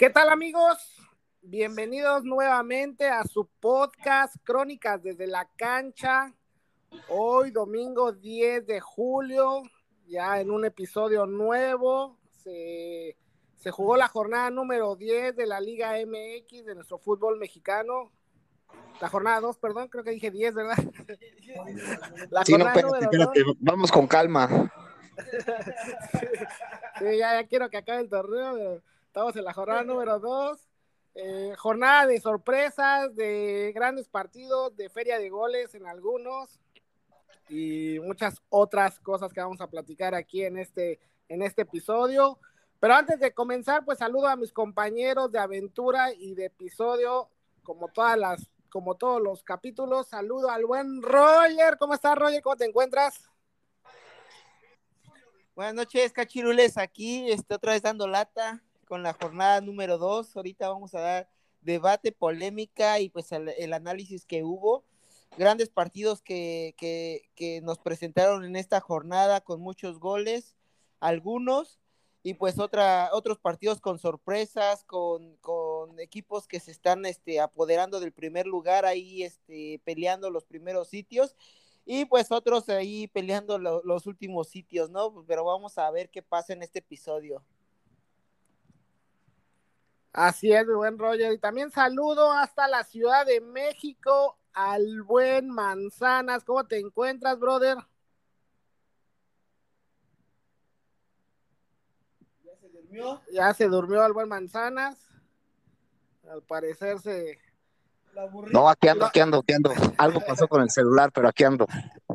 ¿Qué tal amigos? Bienvenidos nuevamente a su podcast Crónicas desde la cancha. Hoy domingo 10 de julio, ya en un episodio nuevo, se, se jugó la jornada número 10 de la Liga MX de nuestro fútbol mexicano. La jornada 2, perdón, creo que dije 10, ¿verdad? La sí, no, espérate, espérate, vamos con calma. sí, ya, ya quiero que acabe el torneo, pero Estamos en la jornada número dos. Eh, jornada de sorpresas, de grandes partidos, de feria de goles en algunos y muchas otras cosas que vamos a platicar aquí en este, en este episodio. Pero antes de comenzar, pues saludo a mis compañeros de aventura y de episodio, como todas las, como todos los capítulos. Saludo al buen Roger. ¿Cómo estás, Roger? ¿Cómo te encuentras? Buenas noches, cachirules. Aquí, este, otra vez dando lata con la jornada número dos. Ahorita vamos a dar debate, polémica y pues el, análisis que hubo. Grandes partidos que, que, nos presentaron en esta jornada con muchos goles, algunos, y pues otra, otros partidos con sorpresas, con, con equipos que se están este, apoderando del primer lugar, ahí este, peleando los primeros sitios y pues otros ahí peleando los últimos sitios, ¿no? Pero vamos a ver qué pasa en este episodio. Así es, buen Roger. Y también saludo hasta la Ciudad de México al buen Manzanas. ¿Cómo te encuentras, brother? ¿Ya se durmió? Ya se durmió el buen Manzanas. Al parecer se... No, aquí ando, aquí ando, aquí ando. Algo pasó con el celular, pero aquí ando.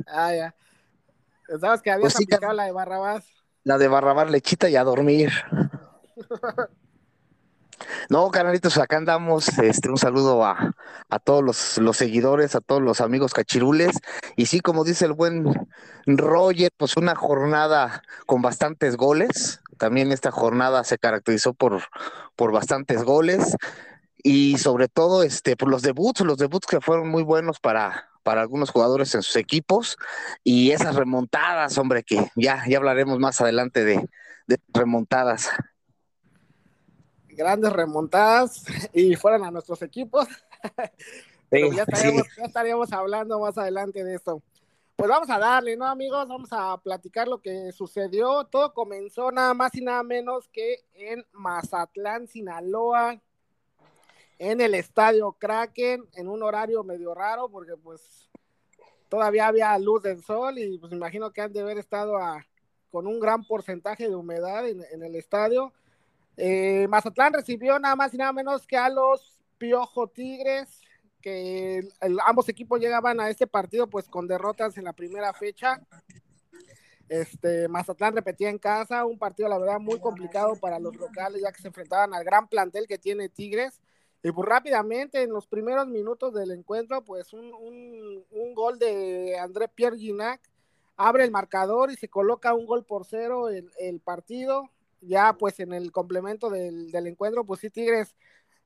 Ah, ya. Pensabas que habías pues aplicado la de Barrabás. La de Barrabás lechita y a dormir. No, canalitos, acá andamos. Este, un saludo a, todos los, seguidores, a todos los amigos cachirules. Y sí, como dice el buen Roger, pues una jornada con bastantes goles. También esta jornada se caracterizó por, por bastantes goles. Y sobre todo, este, por los debuts, los debuts que fueron muy buenos para, para algunos jugadores en sus equipos. Y esas remontadas, hombre, que ya, ya hablaremos más adelante de, de remontadas grandes remontadas y fueran a nuestros equipos. ya, estaríamos, hablando más adelante de eso. Pues vamos a darle, ¿no, amigos? Vamos a platicar lo que sucedió. Todo comenzó nada más y nada menos que en Mazatlán, Sinaloa, en el estadio Kraken, en un horario medio raro, porque pues todavía había luz del sol y pues imagino que han de haber estado a, con un gran porcentaje de humedad en el estadio eh, Mazatlán recibió nada más y nada menos que a los Piojo Tigres, que ambos equipos llegaban a este partido pues con derrotas en la primera fecha. Este, Mazatlán repetía en casa, un partido la verdad muy complicado para los locales ya que se enfrentaban al gran plantel que tiene Tigres. Y pues rápidamente en los primeros minutos del encuentro, pues un, gol de André Pierre Ginac abre el marcador y se coloca un gol por cero el partido ya pues en el complemento del, encuentro, pues sí, Tigres,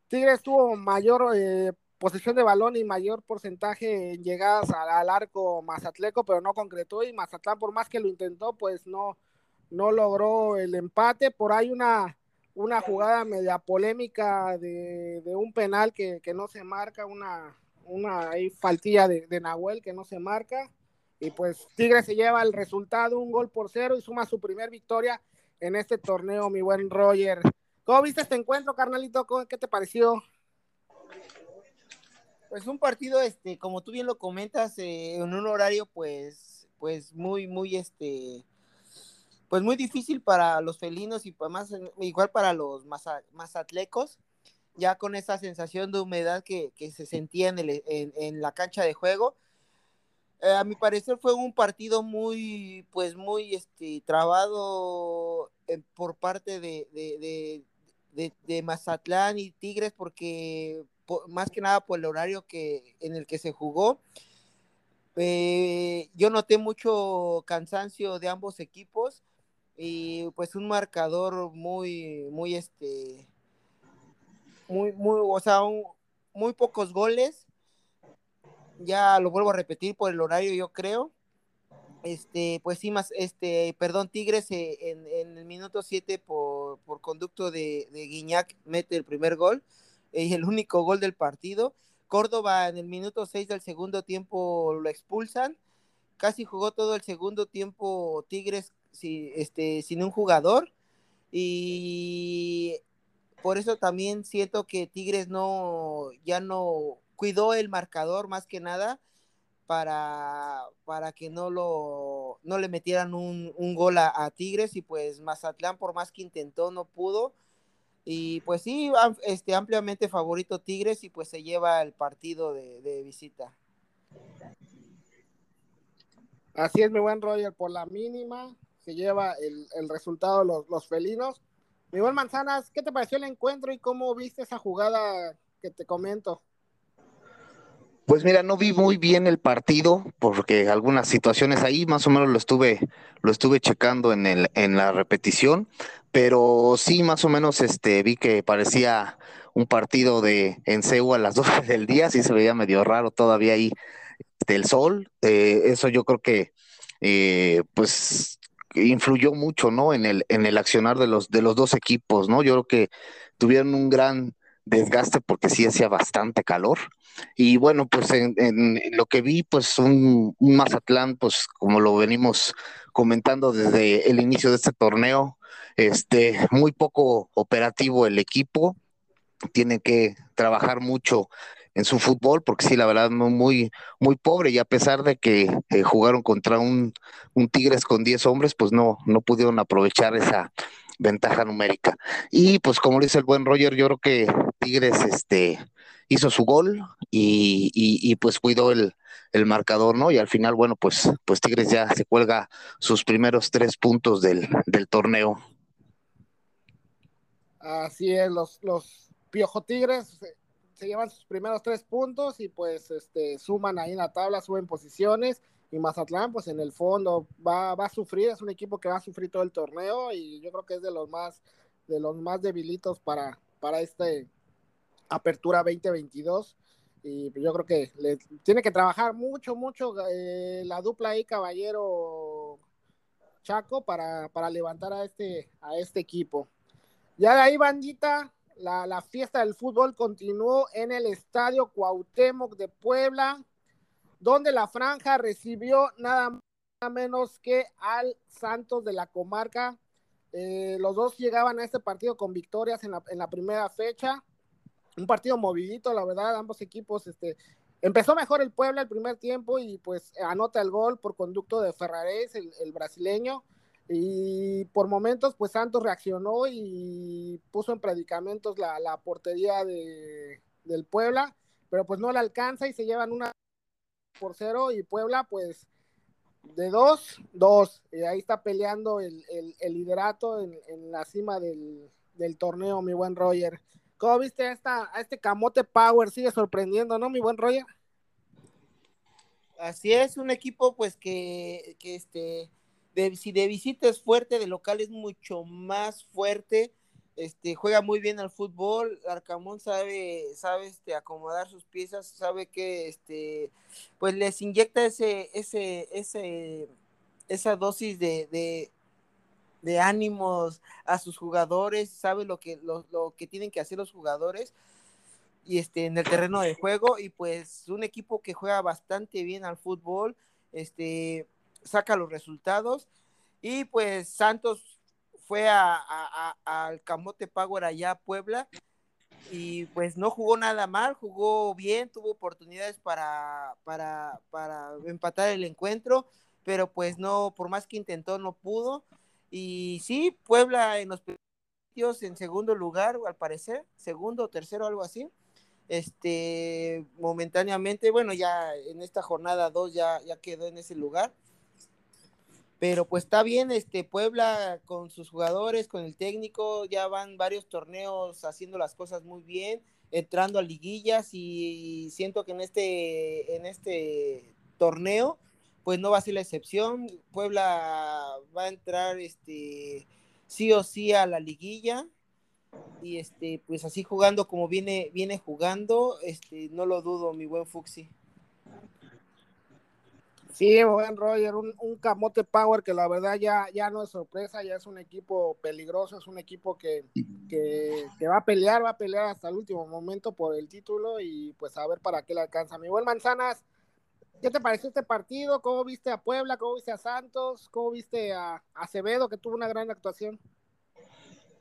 Tigres tuvo mayor eh, posesión de balón y mayor porcentaje en llegadas al, arco mazatleco, pero no concretó y Mazatlán por más que lo intentó, pues no, no logró el empate. Por ahí una, una jugada media polémica de, un penal que, no se marca, una, una faltilla de, de Nahuel que no se marca. Y pues Tigres se lleva el resultado, un gol por cero y suma su primer victoria en este torneo, mi buen Roger. ¿Cómo viste este encuentro, carnalito? ¿Qué te pareció? Pues un partido, este, como tú bien lo comentas, eh, en un horario, pues, pues muy, muy, este, pues muy difícil para los felinos y más, igual para los más atlecos, ya con esa sensación de humedad que, se sentía en, el, en la cancha de juego eh, a mi parecer fue un partido muy, pues muy este, trabado eh, por parte de, de, Mazatlán y Tigres porque más que nada por el horario que, en el que se jugó. Eh, yo noté mucho cansancio de ambos equipos y pues un marcador muy, muy este, muy, muy, o sea, muy pocos goles. Ya lo vuelvo a repetir por el horario, yo creo. Este, pues sí, más, este, perdón, Tigres eh, en, el minuto 7 por, conducto de, de, Guiñac mete el primer gol y el único gol del partido. Córdoba en el minuto 6 del segundo tiempo lo expulsan. Casi jugó todo el segundo tiempo Tigres este, sin un jugador. Y por eso también siento que Tigres no, ya no cuidó el marcador más que nada para, para que no lo no le metieran un, gol a, Tigres y pues Mazatlán por más que intentó no pudo. Y pues sí este ampliamente favorito Tigres y pues se lleva el partido de, visita. Así es mi buen Roger por la mínima se lleva el, resultado los, los felinos. Mi buen Manzanas, ¿qué te pareció el encuentro y cómo viste esa jugada que te comento? Pues mira, no vi muy bien el partido porque algunas situaciones ahí más o menos lo estuve lo estuve checando en el en la repetición, pero sí más o menos este vi que parecía un partido de en a las 12 del día, sí se veía medio raro todavía ahí del sol, eh, eso yo creo que eh, pues influyó mucho, ¿no? En el, en el accionar de los, de los dos equipos, ¿no? Yo creo que tuvieron un gran desgaste porque sí hacía bastante calor. Y bueno, pues en, lo que vi, pues un, Mazatlán, pues como lo venimos comentando desde el inicio de este torneo, este, muy poco operativo el equipo, tiene que trabajar mucho en su fútbol, porque sí, la verdad, muy, muy pobre, y a pesar de que eh, jugaron contra un, un, Tigres con 10 hombres, pues no, no pudieron aprovechar esa ventaja numérica. Y pues como dice el buen Roger, yo creo que Tigres este, hizo su gol y, y, pues cuidó el, el, marcador, ¿no? Y al final, bueno, pues, pues Tigres ya se cuelga sus primeros tres puntos del, del torneo. Así es, los, los Piojo Tigres se llevan sus primeros tres puntos y pues este suman ahí en la tabla, suben posiciones y Mazatlán pues en el fondo va, va a sufrir, es un equipo que va a sufrir todo el torneo y yo creo que es de los más de los más debilitos para, para este apertura 2022 y yo creo que le, tiene que trabajar mucho, mucho eh, la dupla ahí Caballero Chaco para, para levantar a este, a este equipo. Ya de ahí, bandita, la, fiesta del fútbol continuó en el Estadio Cuauhtémoc de Puebla, donde la franja recibió nada menos que al Santos de la comarca. Eh, los dos llegaban a este partido con victorias en la, primera fecha. Un partido movidito, la verdad, ambos equipos, este, empezó mejor el Puebla el primer tiempo y pues anota el gol por conducto de Ferrares, el brasileño. Y por momentos, pues Santos reaccionó y puso en predicamentos la, la portería de, del Puebla, pero pues no le alcanza y se llevan una por cero y Puebla, pues de dos, dos. Y ahí está peleando el, liderato en, en, la cima del, del, torneo, mi buen Roger. ¿Cómo viste a, esta, a este Camote Power? Sigue sorprendiendo, ¿no, mi buen Roger? Así es, un equipo pues que, que este si de visita es fuerte, de local es mucho más fuerte. Este, juega muy bien al fútbol, Arcamón sabe, sabe este, acomodar sus piezas, sabe que este, pues les inyecta ese, ese, ese, esa dosis de, de, ánimos a sus jugadores, sabe lo que, lo, lo, que tienen que hacer los jugadores y este, en el terreno de juego, y pues un equipo que juega bastante bien al fútbol, este, saca los resultados. Y pues Santos fue al Camote Power allá a Puebla y pues no jugó nada mal, jugó bien, tuvo oportunidades para, para, para empatar el encuentro, pero pues no, por más que intentó, no pudo. Y sí, Puebla en los sitios en segundo lugar, al parecer, segundo o tercero, algo así. Este, momentáneamente, bueno, ya en esta jornada 2 ya, ya quedó en ese lugar. pero pues está bien, este Puebla con sus jugadores, con el técnico, ya van varios torneos haciendo las cosas muy bien, entrando a liguillas y siento que en este, en este torneo, pues no va a ser la excepción. Puebla va a entrar este sí o sí a la liguilla y este pues así jugando como viene viene jugando, este no lo dudo, mi buen Fuxi. Sí, buen Roger, un, un, Camote Power que la verdad ya, ya no es sorpresa, ya es un equipo peligroso, es un equipo que, que, va a pelear, va a pelear hasta el último momento por el título y pues a ver para qué le alcanza. Mi buen Manzanas, ¿qué te pareció este partido? ¿Cómo viste a Puebla? ¿Cómo viste a Santos? ¿Cómo viste a Acevedo que tuvo una gran actuación?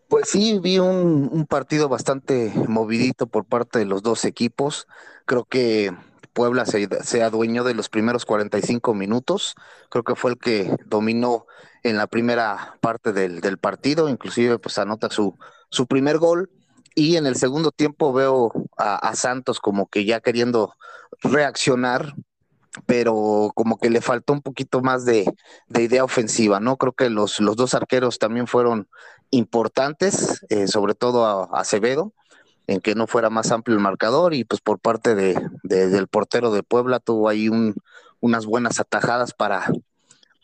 Pues sí, vi un, un partido bastante movidito por parte de los dos equipos. Creo que Puebla se, adueñó de los primeros 45 minutos. Creo que fue el que dominó en la primera parte del, partido, inclusive pues anota su, su primer gol. Y en el segundo tiempo veo a, Santos como que ya queriendo reaccionar, pero como que le faltó un poquito más de, idea ofensiva, ¿no? Creo que los, los dos arqueros también fueron importantes, eh, sobre todo a Acevedo en que no fuera más amplio el marcador y pues por parte de, del portero de Puebla tuvo ahí un, unas buenas atajadas para,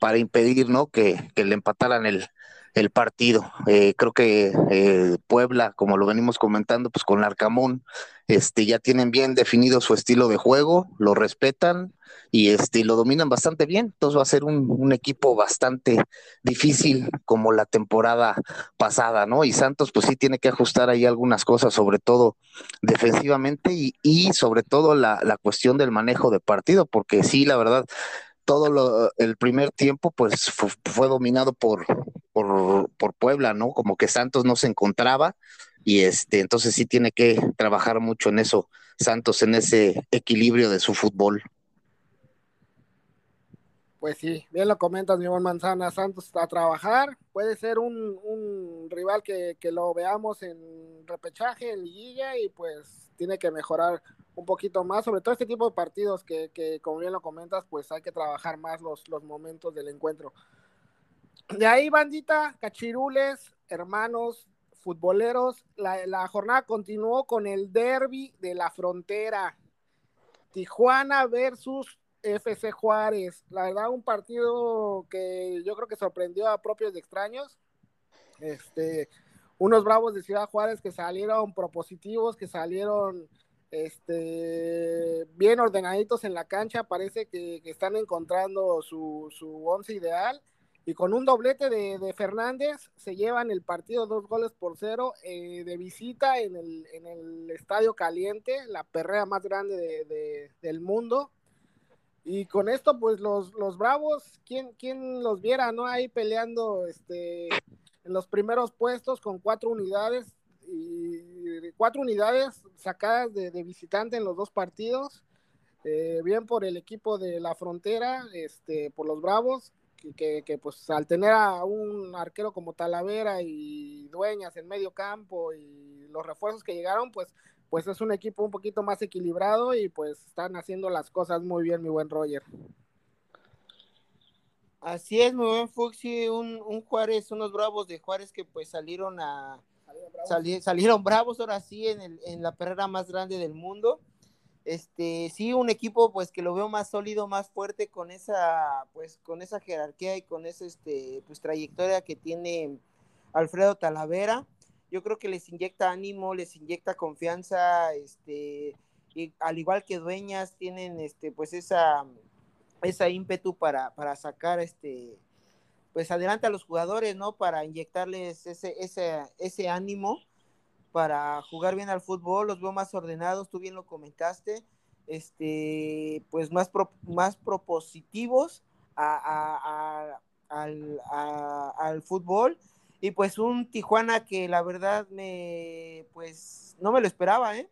para impedir ¿no? que, que le empataran el, el partido. Eh, creo que eh, Puebla, como lo venimos comentando, pues con Arcamón, este, ya tienen bien definido su estilo de juego, lo respetan y este, lo dominan bastante bien. Entonces va a ser un, equipo bastante difícil como la temporada pasada, ¿no? Y Santos, pues sí tiene que ajustar ahí algunas cosas, sobre todo defensivamente y, y sobre todo la, la cuestión del manejo de partido, porque sí, la verdad, todo lo, el primer tiempo pues fue, dominado por, por, por, Puebla, ¿no? Como que Santos no se encontraba y este, entonces sí tiene que trabajar mucho en eso, Santos, en ese equilibrio de su fútbol. Pues sí, bien lo comentas, mi buen Manzana, Santos a trabajar, puede ser un, un rival que, que lo veamos en repechaje, en liguilla y pues tiene que mejorar un poquito más, sobre todo este tipo de partidos que, que, como bien lo comentas, pues hay que trabajar más los, los momentos del encuentro. De ahí, bandita, cachirules, hermanos, futboleros, la, la jornada continuó con el derby de la frontera. Tijuana versus FC Juárez. La verdad, un partido que yo creo que sorprendió a propios de extraños. Este, unos bravos de Ciudad Juárez que salieron propositivos, que salieron este, bien ordenaditos en la cancha, parece que, están encontrando su, su, once ideal. Y con un doblete de, Fernández se llevan el partido dos goles por cero eh, de visita en el, en el, Estadio Caliente, la perrea más grande de, del mundo. Y con esto, pues los, los Bravos, ¿quién, ¿quién, los viera, no? Ahí peleando este, en los primeros puestos con cuatro unidades y cuatro unidades sacadas de, visitante en los dos partidos. Eh, bien por el equipo de la frontera, este, por los Bravos, que, que, pues al tener a un arquero como Talavera y Dueñas en medio campo y los refuerzos que llegaron, pues, pues es un equipo un poquito más equilibrado y pues están haciendo las cosas muy bien, mi buen Roger. Así es, muy buen Fuxi, un, un Juárez, unos Bravos de Juárez que pues salieron a, salieron bravos ahora sí en, el, en la perrera más grande del mundo. Este, sí, un equipo pues que lo veo más sólido, más fuerte con esa, pues con esa jerarquía y con esa este, pues trayectoria que tiene Alfredo Talavera. Yo creo que les inyecta ánimo, les inyecta confianza, este, y al igual que Dueñas tienen este, pues esa, esa ímpetu para, para sacar este, pues adelante a los jugadores, ¿no? Para inyectarles ese, ese, ese ánimo para jugar bien al fútbol, los veo más ordenados, tú bien lo comentaste, este, pues más, más propositivos a, al, al, fútbol y pues un Tijuana que la verdad me, pues no me lo esperaba, ¿eh?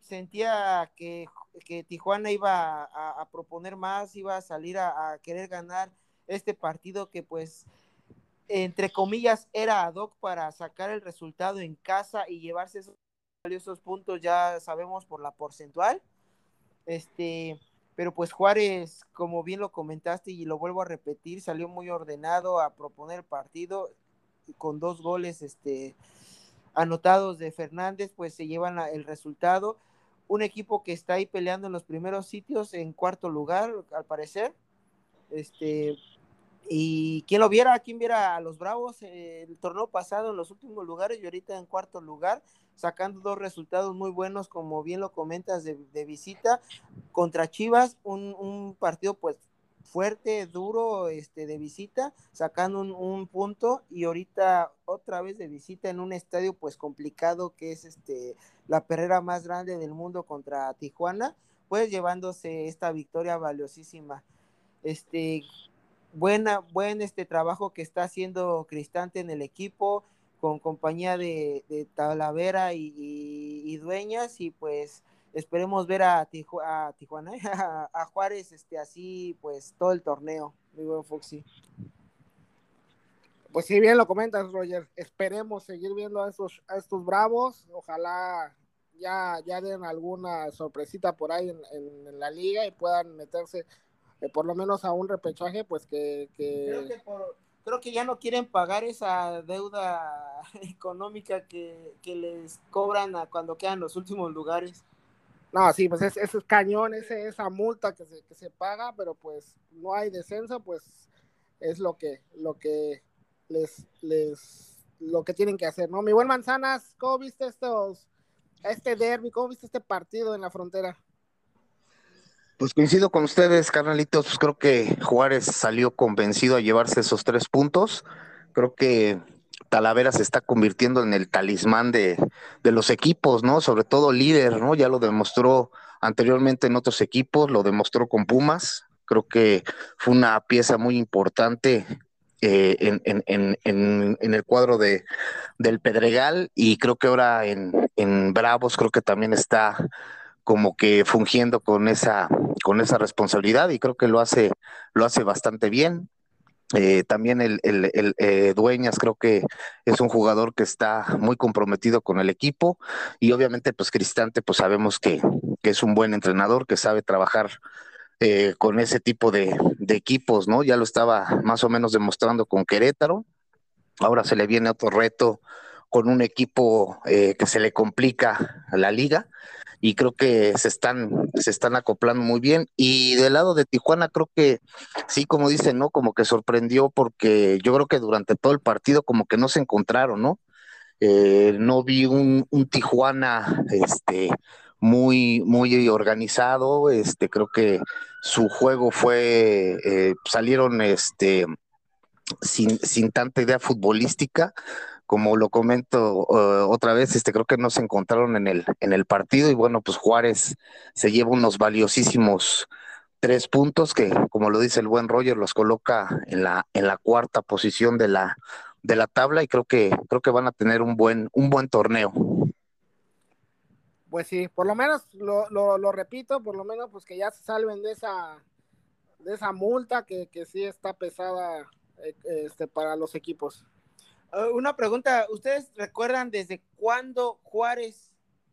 Sentía que, que Tijuana iba a, proponer más, iba a salir a querer ganar este partido que pues entre comillas era ad hoc para sacar el resultado en casa y llevarse esos puntos, ya sabemos por la porcentual. Este, pero pues Juárez, como bien lo comentaste y lo vuelvo a repetir, salió muy ordenado a proponer el partido con dos goles este, anotados de Fernández, pues se llevan el resultado. Un equipo que está ahí peleando en los primeros sitios en cuarto lugar, al parecer. Este, y quién lo viera, quién viera a los Bravos el torneo pasado en los últimos lugares y ahorita en cuarto lugar, sacando dos resultados muy buenos, como bien lo comentas, de, visita contra Chivas, un, partido pues fuerte, duro, este, de visita, sacando un, punto y ahorita otra vez de visita en un estadio pues complicado que es este la perrera más grande del mundo contra Tijuana, pues llevándose esta victoria valiosísima. Este, buena, buen este trabajo que está haciendo Cristante en el equipo, con compañía de, Talavera y, Dueñas, y pues esperemos ver a, Tijuana, a, Juárez este, así pues todo el torneo, digo Foxy. Pues sí, bien lo comentas, Roger. Esperemos seguir viendo a estos, a estos bravos. Ojalá ya, ya den alguna sorpresita por ahí en, en la liga y puedan meterse por lo menos a un repechaje, pues que... Creo, que ya no quieren pagar esa deuda económica que, les cobran a cuando quedan los últimos lugares. No, sí, pues ese es cañón, ese, esa multa que se, que se paga, pero pues no hay descenso, pues es lo que, lo que les, les, lo que tienen que hacer, ¿no? Mi buen Manzanas, ¿cómo viste estos, este derby, cómo viste este partido en la frontera? Pues coincido con ustedes, carnalitos. Pues creo que Juárez salió convencido a llevarse esos tres puntos. Creo que Talavera se está convirtiendo en el talismán de, los equipos, ¿no? Sobre todo líder, ¿no? Ya lo demostró anteriormente en otros equipos, lo demostró con Pumas. Creo que fue una pieza muy importante eh, en, el cuadro de, del Pedregal y creo que ahora en, en Bravos creo que también está como que fungiendo con esa, con esa responsabilidad y creo que lo hace, lo hace bastante bien. Eh, también el, el, eh, Dueñas creo que es un jugador que está muy comprometido con el equipo y obviamente pues Cristante pues sabemos que, es un buen entrenador que sabe trabajar eh, con ese tipo de, de, equipos, ¿no? Ya lo estaba más o menos demostrando con Querétaro, ahora se le viene otro reto con un equipo que se le complica a la liga y creo que se están, se están acoplando muy bien. Y del lado de Tijuana, creo que sí, como dicen, ¿no? Como que sorprendió porque yo creo que durante todo el partido como que no se encontraron, ¿no? Eh, no vi un, un, Tijuana este, muy, muy organizado, este, creo que su juego fue, eh, salieron este, sin, sin tanta idea futbolística, como lo comento otra vez, este creo que no se encontraron en el, en el partido y bueno, pues Juárez se lleva unos valiosísimos tres puntos que, como lo dice el buen Roger, los coloca en la, en la cuarta posición de la, de la tabla y creo que, creo que van a tener un buen, un buen torneo. Pues sí, por lo menos lo, lo, repito, por lo menos pues que ya salven de esa, de esa multa que, que sí está pesada eh, este, para los equipos. Ah, una pregunta, ¿ustedes recuerdan desde cuándo Juárez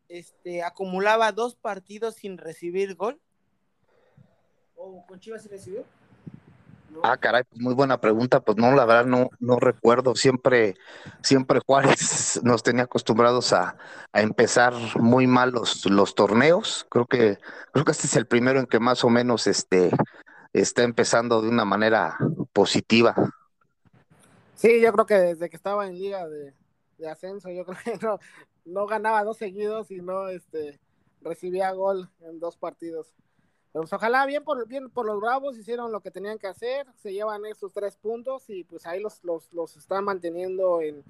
este, acumulaba dos partidos sin recibir gol? ¿O con Chivas se recibió? Ah, caray, pues muy buena pregunta. Pues no, la verdad no, no recuerdo. Siempre, siempre Juárez nos tenía acostumbrados a, empezar muy mal los, los, torneos. Creo que, creo que este es el primero en que más o menos este, está empezando de una manera positiva. Sí, yo creo que desde que estaba en liga de, ascenso, yo creo que no, no, ganaba dos seguidos y no este, recibía gol en dos partidos. Pero pues, ojalá bien por, bien por los Bravos hicieron lo que tenían que hacer, se llevan esos tres puntos y pues ahí los, los, los están manteniendo en,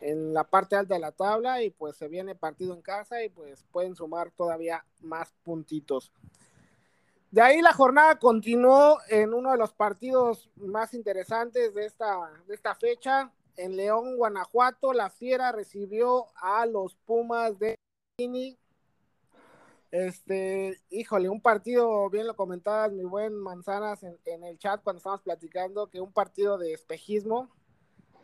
en la parte alta de la tabla y pues se viene partido en casa y pues pueden sumar todavía más puntitos. De ahí la jornada continuó en uno de los partidos más interesantes de esta, de esta fecha. En León, Guanajuato, la Fiera recibió a los Pumas de Este, híjole, un partido, bien lo comentabas, mi buen Manzanas, en, el chat cuando estábamos platicando, que un partido de espejismo.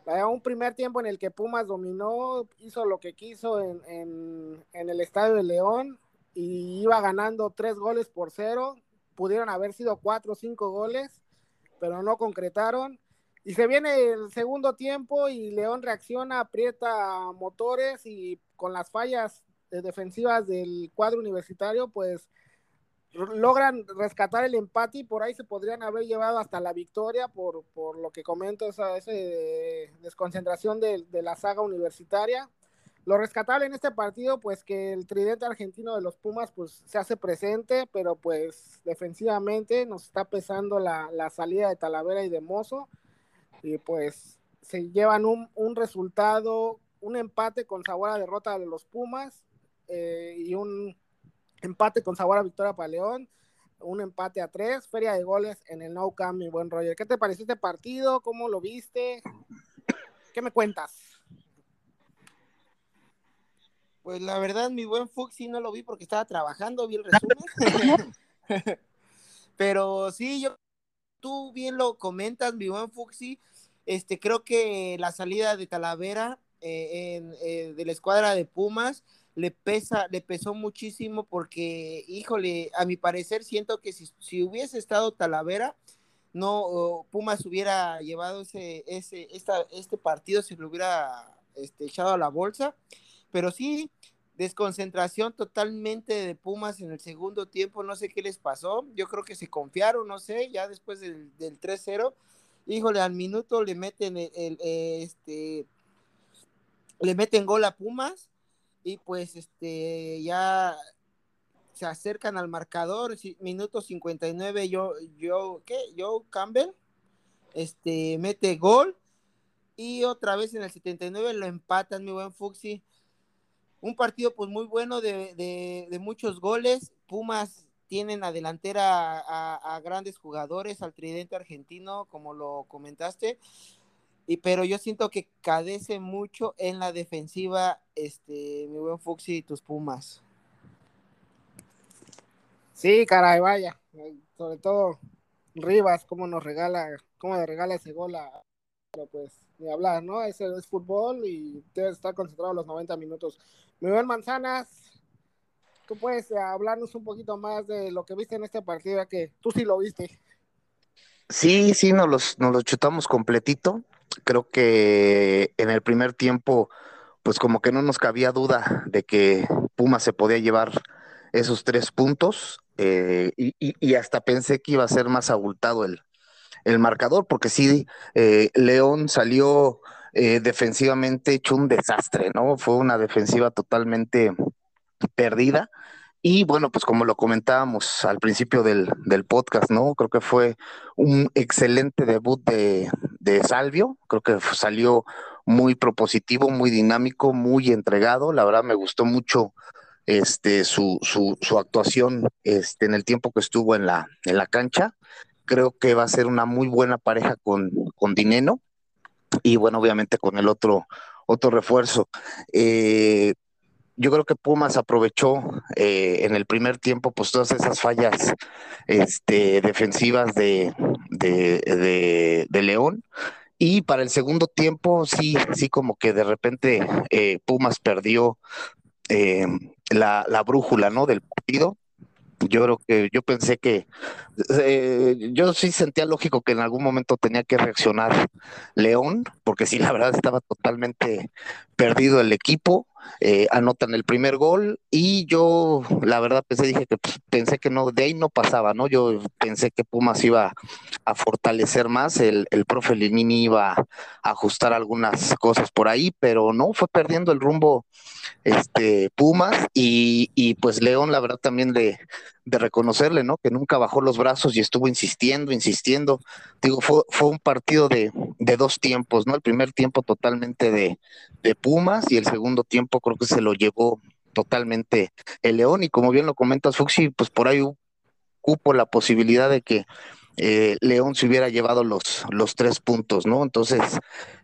Un primer tiempo en el que Pumas dominó, hizo lo que quiso en, en, en el estadio de León y iba ganando tres goles por cero pudieron haber sido cuatro o cinco goles, pero no concretaron. Y se viene el segundo tiempo y León reacciona, aprieta motores y con las fallas defensivas del cuadro universitario, pues logran rescatar el empate y por ahí se podrían haber llevado hasta la victoria por, por lo que comento, esa, esa desconcentración de, de, la saga universitaria. Lo rescatable en este partido, pues que el tridente argentino de los Pumas pues se hace presente, pero pues defensivamente nos está pesando la, la salida de Talavera y de Mozo y pues se llevan un, un resultado, un empate con sabor a derrota de los Pumas eh, y un empate con sabor a victoria para León, un empate a tres, feria de goles en el No Camp, mi buen Roger. ¿Qué te pareció este partido? ¿Cómo lo viste? ¿Qué me cuentas? Pues la verdad, mi buen Fuxi no lo vi porque estaba trabajando, vi el resumen. Pero sí, yo, tú bien lo comentas, mi buen Fuxi. Este, creo que la salida de Talavera eh, en, eh, de la escuadra de Pumas le pesa, le pesó muchísimo porque, híjole, a mi parecer siento que si, hubiese estado Talavera, no, Pumas hubiera llevado ese, ese, esta, este partido, se lo hubiera este, echado a la bolsa, pero sí, desconcentración totalmente de Pumas en el segundo tiempo, no sé qué les pasó, yo creo que se confiaron, no sé, ya después del, del 3-0, híjole, al minuto le meten el, este, le meten gol a Pumas, y pues este ya se acercan al marcador, minuto 59, yo, yo, ¿qué? Joe Campbell, este, mete gol, y otra vez en el 79 lo empatan, mi buen Fuxi. Un partido pues muy bueno de, muchos goles, Pumas tienen a delantera a, grandes jugadores, al tridente argentino, como lo comentaste, y, pero yo siento que cadece mucho en la defensiva, este, mi buen Fuxi y tus Pumas. Sí, caray, vaya. Sobre todo Rivas, cómo nos regala, cómo le regala ese gol a, pero pues ni hablar, ¿no? Ese es fútbol y debe estar concentrado los 90 minutos. Mi buen Manzanas, tú puedes hablarnos un poquito más de lo que viste en este partido, que tú sí lo viste. Sí, sí, nos los, nos los chutamos completito. Creo que en el primer tiempo, pues como que no nos cabía duda de que Puma se podía llevar esos tres puntos eh, y, hasta pensé que iba a ser más abultado el, el marcador, porque sí, eh, León salió eh, defensivamente hecho un desastre, ¿no? Fue una defensiva totalmente perdida y bueno, pues como lo comentábamos al principio del, podcast, ¿no? Creo que fue un excelente debut de, Salvio, creo que salió muy propositivo, muy dinámico, muy entregado, la verdad me gustó mucho este su, su, su actuación este, en el tiempo que estuvo en la, en la cancha. Creo que va a ser una muy buena pareja con, con Dineno y bueno, obviamente con el otro, otro refuerzo. Eh, yo creo que Pumas aprovechó eh, en el primer tiempo pues todas esas fallas este, defensivas de, de, de, León. Y para el segundo tiempo, sí, sí, como que de repente eh, Pumas perdió eh, la, la, brújula, ¿no? Del partido yo creo que yo pensé que eh, yo sí sentía lógico que en algún momento tenía que reaccionar León, porque sí, la verdad estaba totalmente perdido el equipo. Eh, anotan el primer gol y yo la verdad pensé dije que pues, pensé que no de ahí no pasaba no yo pensé que Pumas iba a fortalecer más el, el profe Linini iba a ajustar algunas cosas por ahí pero no fue perdiendo el rumbo este Pumas y, y pues León la verdad también de, de reconocerle, ¿no? Que nunca bajó los brazos y estuvo insistiendo, insistiendo. Digo, fue, fue un partido de, de dos tiempos, ¿no? El primer tiempo totalmente de, de Pumas y el segundo tiempo creo que se lo llevó totalmente el León y como bien lo comentas Fuxi, pues por ahí cupo la posibilidad de que eh, León se hubiera llevado los, los tres puntos, ¿no? Entonces,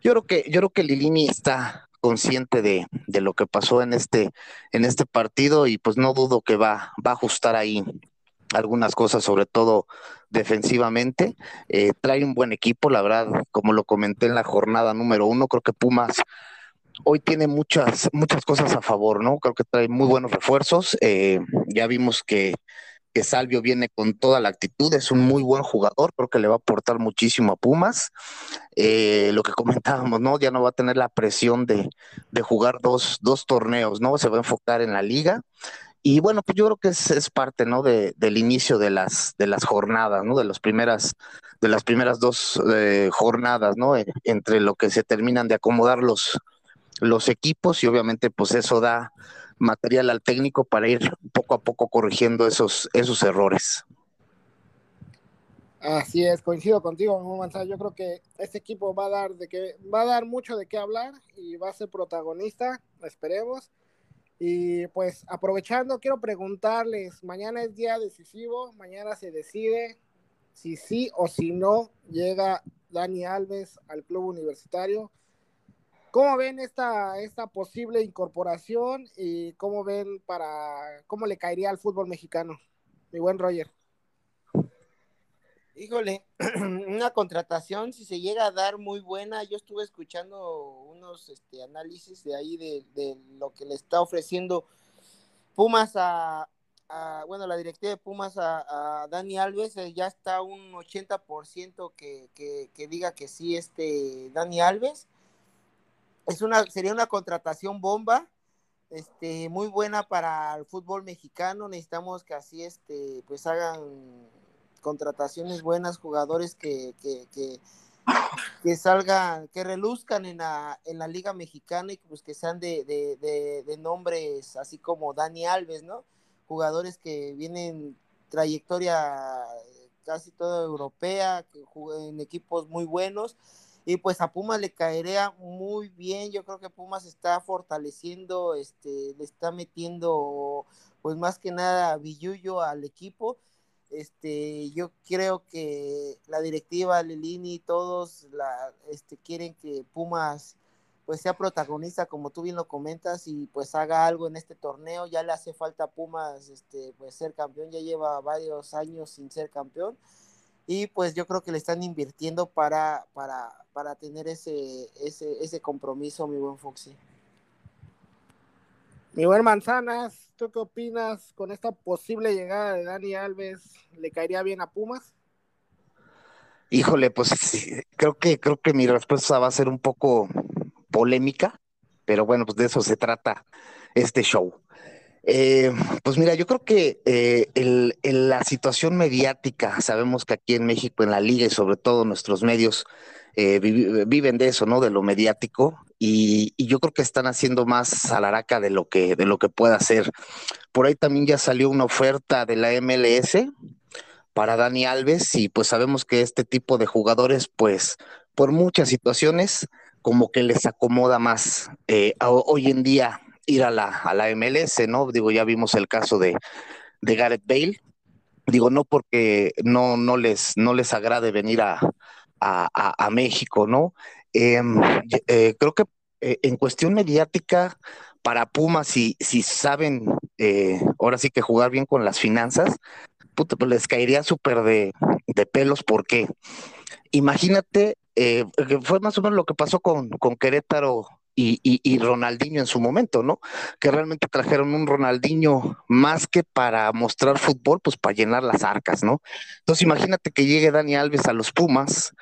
yo creo que, yo creo que Lilini está consciente de, de, lo que pasó en este, en este partido y pues no dudo que va, va a ajustar ahí algunas cosas, sobre todo defensivamente. Eh, trae un buen equipo, la verdad, como lo comenté en la jornada número uno, creo que Pumas hoy tiene muchas, muchas cosas a favor, ¿no? Creo que trae muy buenos refuerzos. Eh, ya vimos que, que Salvio viene con toda la actitud, es un muy buen jugador, creo que le va a aportar muchísimo a Pumas. Eh, lo que comentábamos, ¿no? Ya no va a tener la presión de, de jugar dos, dos, torneos, ¿no? Se va a enfocar en la liga. Y bueno, pues yo creo que es, es parte, ¿no? De, del inicio de las, de las jornadas, ¿no? De las primeras, de las primeras dos eh, jornadas, ¿no? Eh, entre lo que se terminan de acomodar los, los equipos y obviamente pues eso da material al técnico para ir poco a poco corrigiendo esos, esos errores. Así es, coincido contigo, Manzana. Yo creo que este equipo va a dar de que va a dar mucho de qué hablar y va a ser protagonista, esperemos. Y pues aprovechando, quiero preguntarles, mañana es día decisivo, mañana se decide si sí o si no llega Dani Alves al club universitario. ¿Cómo ven esta, esta posible incorporación y cómo ven para cómo le caería al fútbol mexicano? Mi buen Roger. Híjole, una contratación, si se llega a dar muy buena, yo estuve escuchando unos este, análisis de ahí de, lo que le está ofreciendo Pumas a, bueno, la directiva de Pumas a, Dani Alves, eh, ya está un 80% que, que, que diga que sí, este Dani Alves es una, sería una contratación bomba, este, muy buena para el fútbol mexicano. Necesitamos que así, este, pues hagan contrataciones buenas, jugadores que, que, que, salgan, que reluzcan en la, en la liga mexicana y pues que sean de, de, de, nombres así como Dani Alves, ¿no? Jugadores que vienen trayectoria casi toda europea, que en equipos muy buenos y pues a Pumas le caería muy bien. Yo creo que Pumas está fortaleciendo, este, le está metiendo, pues más que nada, billuyo al equipo. Este, yo creo que la directiva, Lilini, todos la, este, quieren que Pumas pues sea protagonista, como tú bien lo comentas, y pues haga algo en este torneo. Ya le hace falta a Pumas este, pues ser campeón, ya lleva varios años sin ser campeón y pues yo creo que le están invirtiendo para, para, para tener ese, ese, ese compromiso, mi buen Foxy. Mi buen Manzanas, ¿tú qué opinas con esta posible llegada de Dani Alves? ¿Le caería bien a Pumas? Híjole, pues creo que creo que mi respuesta va a ser un poco polémica, pero bueno, pues de eso se trata este show. Eh, pues mira, yo creo que eh, el, la situación mediática, sabemos que aquí en México, en la liga y sobre todo nuestros medios, eh, viven de eso, ¿no? De lo mediático y, yo creo que están haciendo más alaraca de lo que de lo que pueda hacer. Por ahí también ya salió una oferta de la MLS para Dani Alves y pues sabemos que este tipo de jugadores, pues por muchas situaciones, como que les acomoda más. hoy en día ir a la, a la MLS, ¿no? Digo, ya vimos el caso de, de Gareth Bale. Digo, no porque no, no, les, no les agrade venir a, a, México, ¿no? Em, eh, creo que eh, en cuestión mediática, para Pumas, si, si saben eh, ahora sí que jugar bien con las finanzas, puta, pues les caería súper de, de, pelos, porque imagínate, fue más o menos lo que pasó con, con Querétaro y, Ronaldinho en su momento, ¿no? Que realmente trajeron un Ronaldinho más que para mostrar fútbol, pues para llenar las arcas, ¿no? Entonces imagínate que llegue Dani Alves a los Pumas,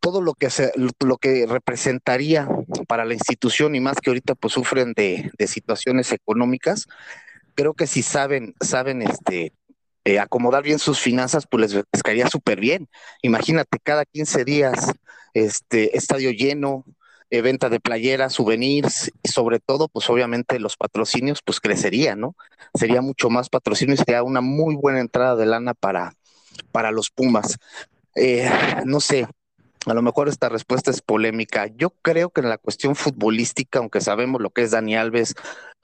todo lo que se, lo que representaría para la institución y más que ahorita pues sufren de, de situaciones económicas, creo que si saben, saben este eh, acomodar bien sus finanzas, pues les, caería súper bien. Imagínate cada 15 días, este estadio lleno, eh, venta de playeras, souvenirs y sobre todo, pues obviamente los patrocinios, pues crecerían, ¿no? Sería mucho más patrocinio y sería una muy buena entrada de lana para, para los Pumas. Eh, no sé, a lo mejor esta respuesta es polémica. Yo creo que en la cuestión futbolística, aunque sabemos lo que es Dani Alves,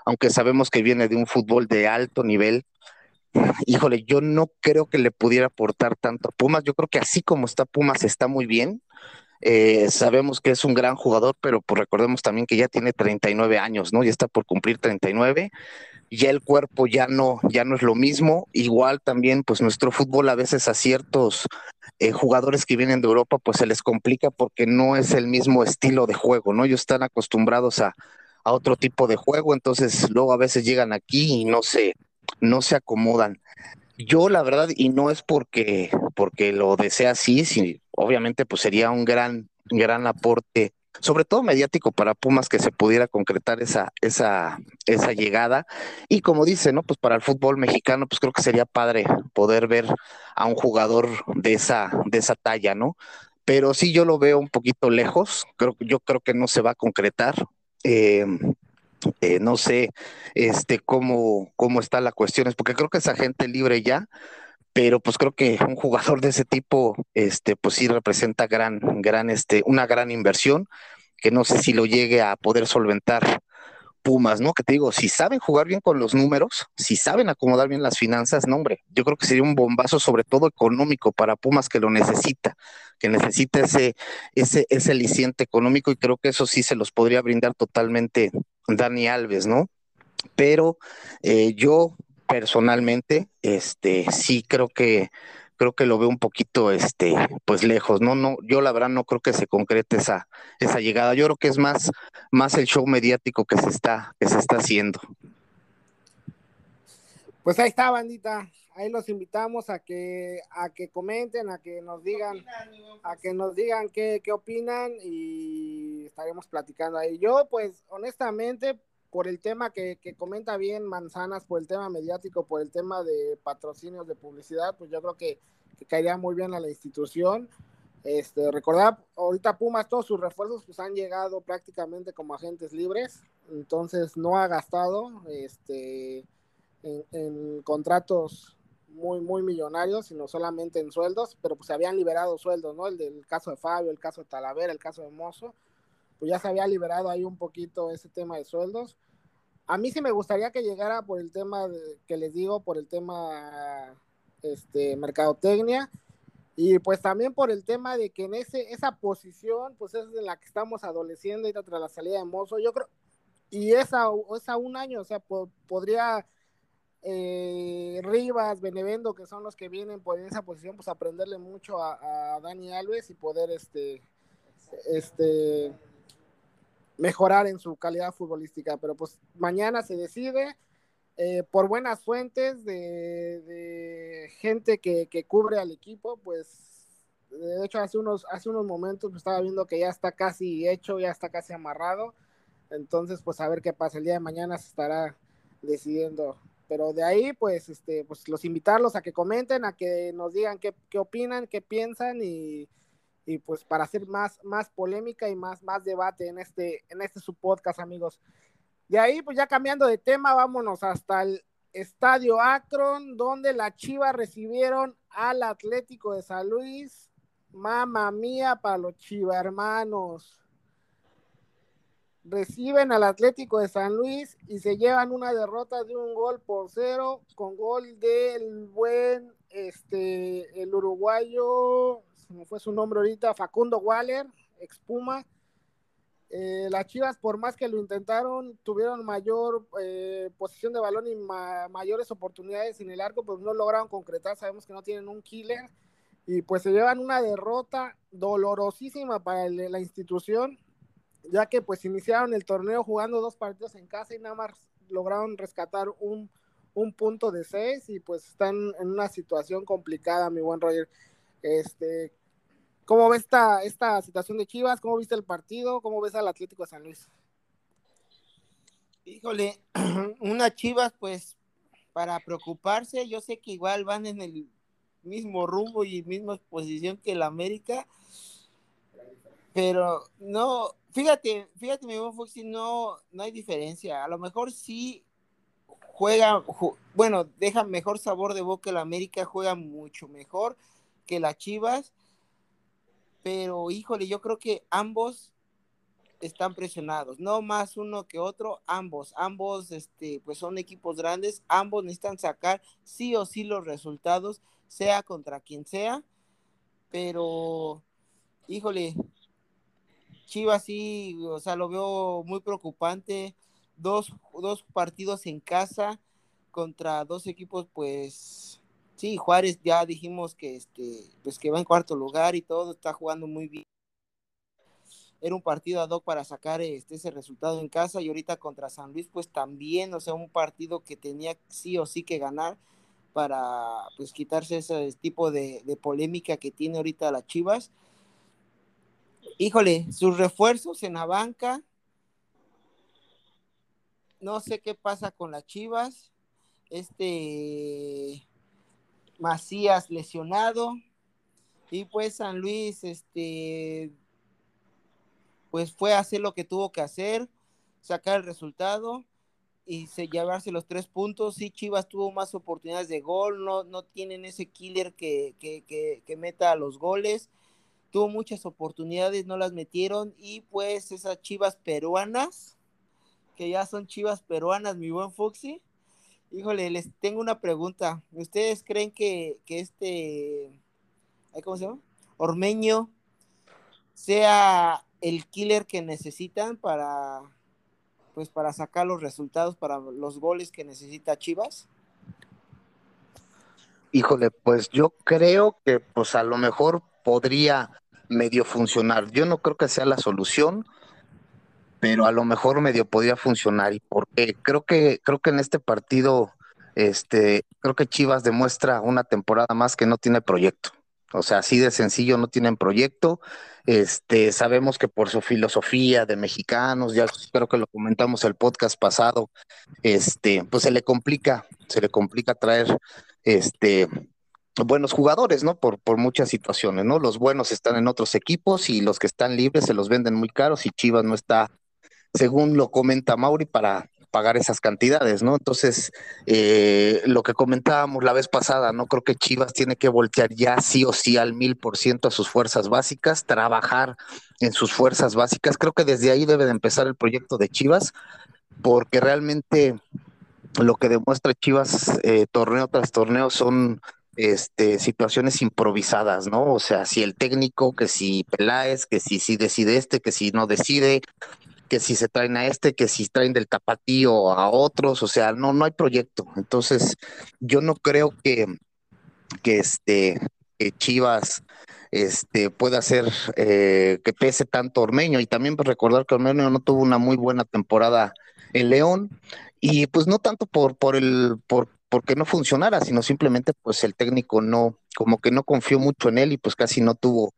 aunque sabemos que viene de un fútbol de alto nivel, híjole, yo no creo que le pudiera aportar tanto a Pumas. Yo creo que así como está Pumas está muy bien. Eh, sabemos que es un gran jugador, pero pues recordemos también que ya tiene 39 años, ¿no? Ya está por cumplir 39. Ya el cuerpo ya no, ya no es lo mismo. Igual también, pues nuestro fútbol a veces a ciertos eh, jugadores que vienen de Europa, pues se les complica porque no es el mismo estilo de juego, ¿no? Ellos están acostumbrados a, a otro tipo de juego, entonces luego a veces llegan aquí y no se, no se acomodan. Yo la verdad, y no es porque, porque lo desea así, si, obviamente pues sería un gran, gran aporte sobre todo mediático para Pumas que se pudiera concretar esa, esa, esa llegada. Y como dice, ¿no? Pues para el fútbol mexicano, pues creo que sería padre poder ver a un jugador de esa, de esa talla, ¿no? Pero sí yo lo veo un poquito lejos, creo, yo creo que no se va a concretar. Eh, eh, no sé este cómo, cómo está la cuestión, es porque creo que esa gente libre ya, pero pues creo que un jugador de ese tipo, este, pues sí representa gran, gran, este, una gran inversión, que no sé si lo llegue a poder solventar Pumas, ¿no? Que te digo, si saben jugar bien con los números, si saben acomodar bien las finanzas, no, hombre, yo creo que sería un bombazo, sobre todo económico, para Pumas que lo necesita, que necesita ese, ese, ese liciente económico, y creo que eso sí se los podría brindar totalmente Dani Alves, ¿no? Pero eh, yo personalmente, este, sí creo que creo que lo veo un poquito este pues lejos no no yo la verdad no creo que se concrete esa esa llegada. Yo creo que es más más el show mediático que se está que se está haciendo. Pues ahí está bandita. Ahí los invitamos a que a que comenten a que nos digan a que nos digan qué, qué opinan y estaremos platicando ahí. Yo pues honestamente por el tema que, comenta bien Manzanas, por el tema mediático, por el tema de patrocinios de publicidad, pues yo creo que, caería muy bien a la institución. Este, recordar, ahorita Pumas, todos sus refuerzos pues han llegado prácticamente como agentes libres, entonces no ha gastado este, en, contratos muy, muy millonarios, sino solamente en sueldos, pero pues se habían liberado sueldos, ¿no? El del caso de Fabio, el caso de Talavera, el caso de Mozo, pues ya se había liberado ahí un poquito ese tema de sueldos. A mí sí me gustaría que llegara por el tema que les digo, por el tema este mercadotecnia y pues también por el tema de que en ese esa posición pues es en la que estamos adoleciendo y tras la salida de Mozo, yo creo y es a un año, o sea, podría eh, Rivas, Benevendo, que son los que vienen por esa posición, pues aprenderle mucho a, a Dani Alves y poder este este mejorar en su calidad futbolística, pero pues mañana se decide eh, por buenas fuentes de, gente que, cubre al equipo, pues de hecho hace unos, hace unos momentos pues, estaba viendo que ya está casi hecho, ya está casi amarrado, entonces pues a ver qué pasa, el día de mañana se estará decidiendo, pero de ahí pues este pues los invitarlos a que comenten, a que nos digan qué, qué opinan, qué piensan y y pues para hacer más, más polémica y más, más debate en este, en este su podcast, amigos. De ahí, pues ya cambiando de tema, vámonos hasta el Estadio Akron, donde la Chivas recibieron al Atlético de San Luis. Mamma mía para los Chivas hermanos. Reciben al Atlético de San Luis y se llevan una derrota de un gol por cero, con gol del buen, este, el uruguayo, como fue su nombre ahorita, Facundo Waller, expuma. Eh, las Chivas, por más que lo intentaron, tuvieron mayor eh, posición de balón y mayores oportunidades en el arco, pues no lograron concretar. Sabemos que no tienen un killer y pues se llevan una derrota dolorosísima para la institución, ya que pues iniciaron el torneo jugando dos partidos en casa y nada más lograron rescatar un, un punto de seis y pues están en una situación complicada, mi buen Roger. Este, ¿Cómo ves esta, esta situación de Chivas? ¿Cómo viste el partido? ¿Cómo ves al Atlético de San Luis? Híjole, una Chivas, pues, para preocuparse, yo sé que igual van en el mismo rumbo y misma posición que el América, pero no, fíjate, fíjate, mi buen Foxy, no, no hay diferencia. A lo mejor sí juega, bueno, deja mejor sabor de boca el América, juega mucho mejor que las Chivas pero híjole, yo creo que ambos están presionados, no más uno que otro, ambos, ambos, este, pues son equipos grandes, ambos necesitan sacar sí o sí los resultados, sea contra quien sea, pero, híjole, Chivas sí, o sea, lo veo muy preocupante, dos, dos partidos en casa contra dos equipos, pues, Sí, Juárez ya dijimos que este, pues que va en cuarto lugar y todo, está jugando muy bien. Era un partido ad hoc para sacar este, ese resultado en casa y ahorita contra San Luis, pues también, o sea, un partido que tenía sí o sí que ganar, para pues quitarse ese tipo de, polémica que tiene ahorita las Chivas. Híjole, sus refuerzos en la banca. No sé qué pasa con las Chivas. Este Macías lesionado. Y pues San Luis, este, pues fue a hacer lo que tuvo que hacer, sacar el resultado y se llevarse los tres puntos. Sí, Chivas tuvo más oportunidades de gol, no, no tienen ese killer que, que, meta los goles. Tuvo muchas oportunidades, no las metieron. Y pues esas Chivas peruanas, que ya son Chivas peruanas, mi buen Foxy. Híjole, les tengo una pregunta. ¿Ustedes creen que, que este, ¿cómo se llama? Ormeño sea el killer que necesitan para pues para sacar los resultados para los goles que necesita Chivas? Híjole, pues yo creo que pues a lo mejor podría medio funcionar. Yo no creo que sea la solución, pero a lo mejor medio podría funcionar. Y porque creo que, creo que en este partido, este, creo que Chivas demuestra una temporada más que no tiene proyecto. O sea, así de sencillo, no tienen proyecto. Este, sabemos que por su filosofía de mexicanos, ya espero que lo comentamos el podcast pasado, este, pues se le complica, se le complica traer este buenos jugadores, ¿no? Por, por muchas situaciones, ¿no? Los buenos están en otros equipos y los que están libres se los venden muy caros y Chivas no está, según lo comenta Mauri, para, pagar esas cantidades, ¿no? Entonces, eh, lo que comentábamos la vez pasada, ¿no? Creo que Chivas tiene que voltear ya sí o sí al mil por ciento a sus fuerzas básicas, trabajar en sus fuerzas básicas. Creo que desde ahí debe de empezar el proyecto de Chivas, porque realmente lo que demuestra Chivas eh, torneo tras torneo son este, situaciones improvisadas, ¿no? O sea, si el técnico, que si Peláez, que si, si decide este, que si no decide, que si se traen a este, que si traen del tapatío a otros, o sea, no, no hay proyecto. Entonces, yo no creo que, que este, Chivas este, pueda hacer eh, que pese tanto Ormeño y también pues, recordar que Ormeño no tuvo una muy buena temporada en León y pues no tanto por, por el, por, porque no funcionara, sino simplemente pues el técnico no, como que no confió mucho en él y pues casi no tuvo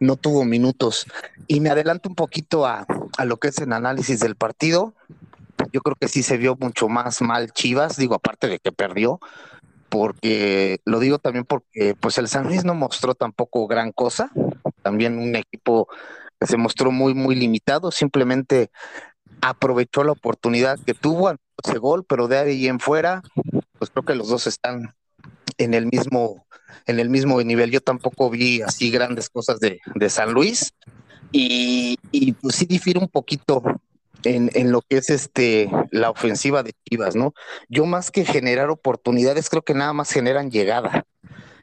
no tuvo minutos. Y me adelanto un poquito a, lo que es el análisis del partido. Yo creo que sí se vio mucho más mal Chivas, digo, aparte de que perdió, porque lo digo también porque pues el San Luis no mostró tampoco gran cosa, también un equipo que se mostró muy, muy limitado, simplemente aprovechó la oportunidad que tuvo ese gol, pero de ahí en fuera, pues creo que los dos están en el mismo en el mismo nivel. Yo tampoco vi así grandes cosas de, San Luis y, pues sí difiere un poquito en, en, lo que es este la ofensiva de Chivas, ¿no? Yo más que generar oportunidades, creo que nada más generan llegada.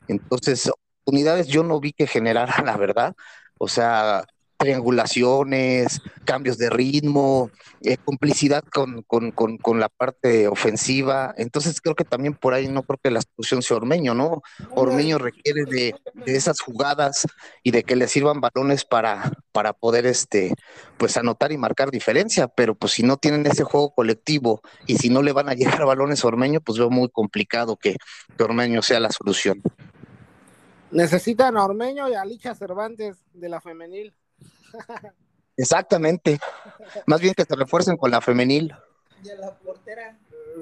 Entonces, oportunidades yo no vi que generaran, la verdad. O sea, triangulaciones, cambios de ritmo, eh, complicidad con, con, la parte ofensiva. Entonces creo que también por ahí no creo que la solución sea Ormeño, ¿no? Ormeño requiere de, esas jugadas y de que le sirvan balones para, para poder este, pues anotar y marcar diferencia, pero pues si no tienen ese juego colectivo y si no le van a llegar balones a Ormeño, pues veo muy complicado que, que Ormeño sea la solución. Necesitan a Ormeño y a Licha Cervantes de la femenil. Exactamente. Más bien que se refuercen con la femenil. Y a la portera.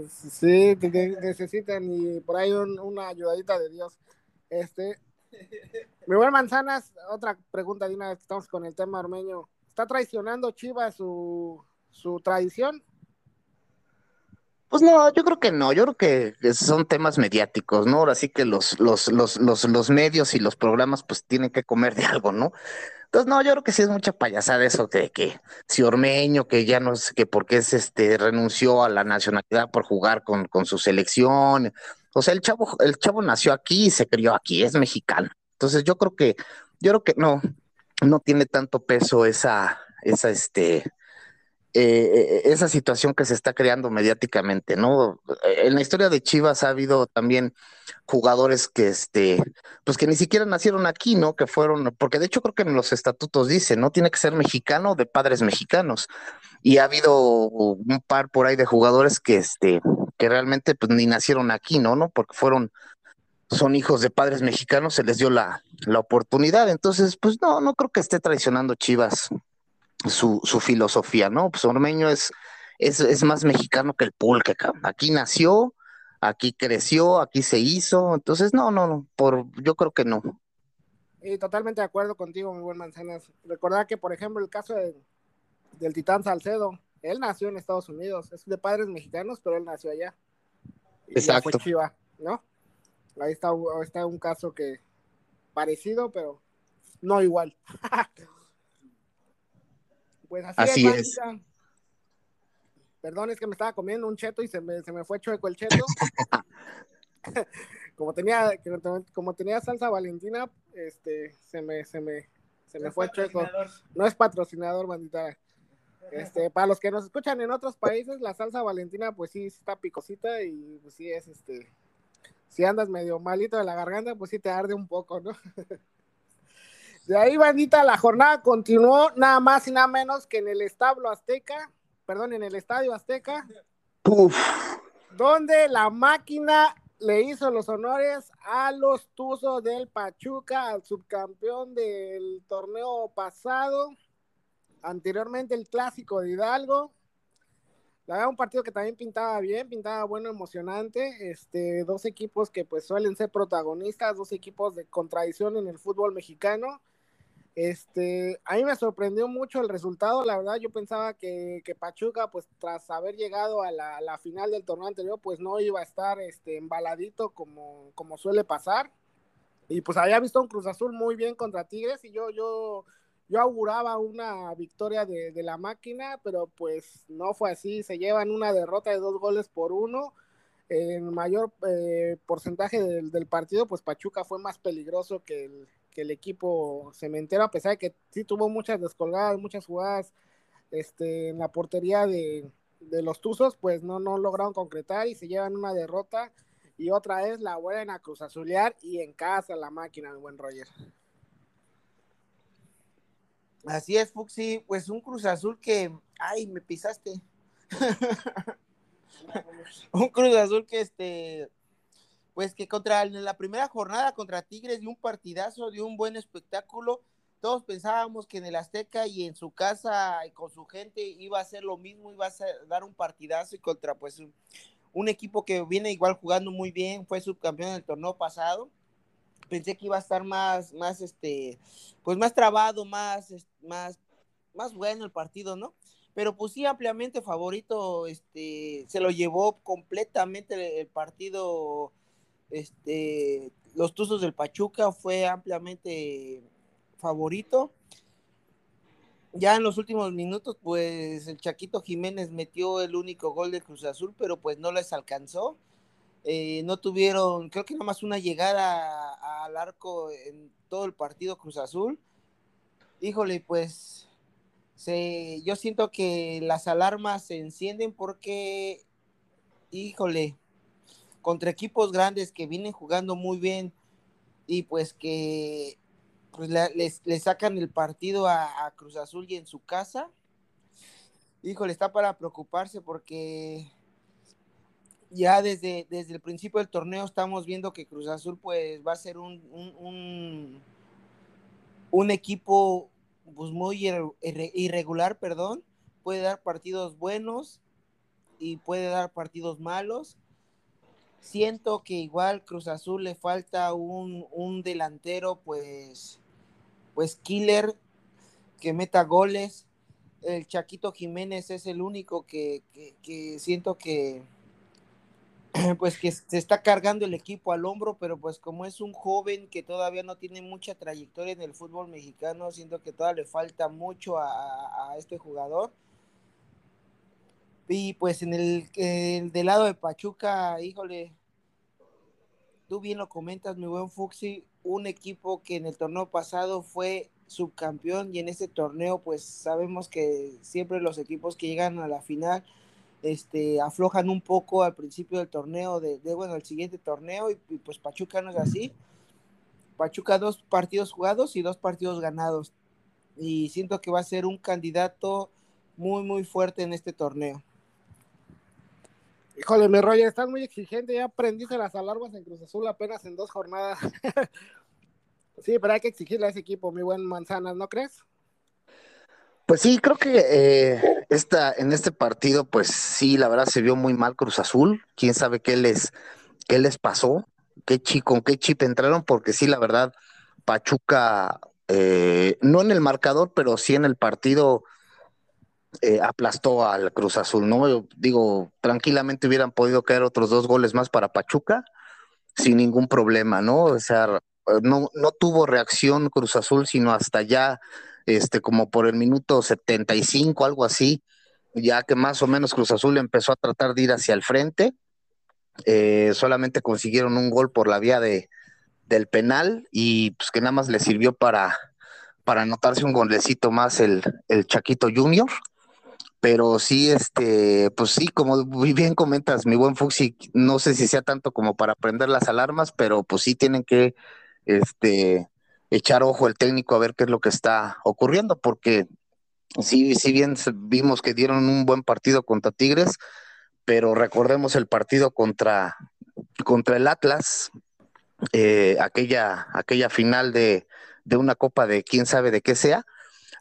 Sí, necesitan y por ahí una ayudadita de Dios. Este, mi buen Manzanas, otra pregunta, Dina, estamos con el tema armeño. ¿Está traicionando Chivas su, su tradición? Pues no, yo creo que no, yo creo que son temas mediáticos, ¿no? Ahora sí que los, los, los, los, los medios y los programas pues tienen que comer de algo, ¿no? Entonces, no, yo creo que sí es mucha payasada eso de que si Ormeño, que ya no sé que porque es este, renunció a la nacionalidad por jugar con, con su selección. O sea, el chavo, el chavo nació aquí y se crió aquí, es mexicano. Entonces, yo creo que, yo creo que no, no tiene tanto peso esa, esa, este, eh, esa situación que se está creando mediáticamente, ¿no? En la historia de Chivas ha habido también jugadores que, este, pues que ni siquiera nacieron aquí, ¿no? Que fueron, porque de hecho creo que en los estatutos dice, ¿no? Tiene que ser mexicano de padres mexicanos. Y ha habido un par por ahí de jugadores que, este, que realmente pues ni nacieron aquí, ¿no? ¿no? Porque fueron, son hijos de padres mexicanos, se les dio la, la oportunidad. Entonces, pues no, no creo que esté traicionando Chivas su, su filosofía, ¿no? Pues Ormeño es, es, es más mexicano que el pulque, aquí nació, aquí creció, aquí se hizo, entonces no, no, no, por, yo creo que no. Y totalmente de acuerdo contigo, mi buen Manzanas. Recordar que, por ejemplo, el caso del Titán Salcedo, él nació en Estados Unidos, es de padres mexicanos, pero él nació allá. Exacto. Chiva, ¿no? Ahí está, está un caso que parecido, pero no igual. pues así, es. Perdón, es que me estaba comiendo un cheto y se me, se me fue chueco el cheto. como tenía como tenía salsa valentina, este se me se me se me fue chueco. No es patrocinador, bandita. Este, para los que nos escuchan en otros países, la salsa valentina pues sí está picosita y pues sí es este si andas medio malito de la garganta, pues sí te arde un poco, ¿no? De ahí, bandita, la jornada continuó nada más y nada menos que en el establo Azteca, perdón, en el estadio Azteca, donde la máquina le hizo los honores a los Tuzos del Pachuca, al subcampeón del torneo pasado, anteriormente el clásico de Hidalgo. La verdad, un partido que también pintaba bien, pintaba bueno, emocionante. Este, dos equipos que pues suelen ser protagonistas, dos equipos de contradicción en el fútbol mexicano. Este, a mí me sorprendió mucho el resultado, la verdad yo pensaba que, Pachuca, pues tras haber llegado a la, final del torneo anterior, pues no iba a estar este, embaladito como, como suele pasar. Y pues había visto un Cruz Azul muy bien contra Tigres y yo, yo, yo auguraba una victoria de, la máquina, pero pues no fue así, se llevan una derrota de dos goles por uno. En mayor eh, porcentaje del, del partido, pues Pachuca fue más peligroso que el, que el equipo cementero, a pesar de que sí tuvo muchas descolgadas, muchas jugadas este, en la portería de, los Tuzos, pues no, no lograron concretar y se llevan una derrota. Y otra es la buena Cruz Azulear y en casa la máquina, el buen Roger. Así es, Fuxi, pues un Cruz Azul que, ay, me pisaste. un Cruz Azul que este pues que contra la primera jornada contra Tigres dio un partidazo, dio un buen espectáculo. Todos pensábamos que en el Azteca y en su casa y con su gente iba a ser lo mismo, iba a dar un partidazo y contra pues un, equipo que viene igual jugando muy bien, fue subcampeón del torneo pasado. Pensé que iba a estar más, más, este, pues más trabado, más, más, más bueno el partido, ¿no? pero pues sí ampliamente favorito, este, se lo llevó completamente el partido este, los Tuzos del Pachuca fue ampliamente favorito. Ya en los últimos minutos, pues el Chaquito Jiménez metió el único gol de Cruz Azul, pero pues no les alcanzó. Eh, no tuvieron, creo que nada más una llegada al arco en todo el partido Cruz Azul. Híjole, pues se, yo siento que las alarmas se encienden porque, híjole, contra equipos grandes que vienen jugando muy bien y pues que pues, le, sacan el partido a, Cruz Azul y en su casa. Híjole, está para preocuparse porque ya desde, desde el principio del torneo estamos viendo que Cruz Azul pues va a ser un, un, un, equipo pues muy irregular, perdón. Puede dar partidos buenos y puede dar partidos malos Siento que igual Cruz Azul le falta un, delantero, pues, pues killer, que meta goles. El Chaquito Jiménez es el único que, siento que, pues que se está cargando el equipo al hombro, pero pues como es un joven que todavía no tiene mucha trayectoria en el fútbol mexicano, siento que todavía le falta mucho a, este jugador. Y pues en el, el, del lado de Pachuca, híjole, tú bien lo comentas, mi buen Fuxi, un equipo que en el torneo pasado fue subcampeón y en este torneo pues sabemos que siempre los equipos que llegan a la final este, aflojan un poco al principio del torneo, de, bueno, el siguiente torneo y, pues Pachuca no es así. Pachuca dos partidos jugados y dos partidos ganados y siento que va a ser un candidato muy muy fuerte en este torneo. Híjole, mi Roger, estás muy exigente, ya aprendiste las alarmas en Cruz Azul apenas en dos jornadas. sí, pero hay que exigirle a ese equipo, mi buen Manzanas, ¿no crees? Pues sí, creo que eh, esta, en este partido, pues sí, la verdad se vio muy mal Cruz Azul. Quién sabe qué les, qué les pasó, qué chip, con qué chip entraron, porque sí, la verdad, Pachuca, eh, no en el marcador, pero sí en el partido, eh, aplastó al Cruz Azul, ¿no? Yo digo, tranquilamente hubieran podido caer otros dos goles más para Pachuca sin ningún problema, ¿no? O sea, no, no tuvo reacción Cruz Azul, sino hasta ya, este, como por el minuto 75, algo así, ya que más o menos Cruz Azul empezó a tratar de ir hacia el frente, eh, solamente consiguieron un gol por la vía de, del penal y pues que nada más le sirvió para, para anotarse un golecito más el, el Chaquito Junior pero sí, este, pues sí, como bien comentas, mi buen Fuxi, no sé si sea tanto como para prender las alarmas, pero pues sí tienen que, este, echar ojo el técnico a ver qué es lo que está ocurriendo, porque sí, sí bien vimos que dieron un buen partido contra Tigres, pero recordemos el partido contra, contra el Atlas, eh, aquella, aquella final de, de una copa de quién sabe de qué sea,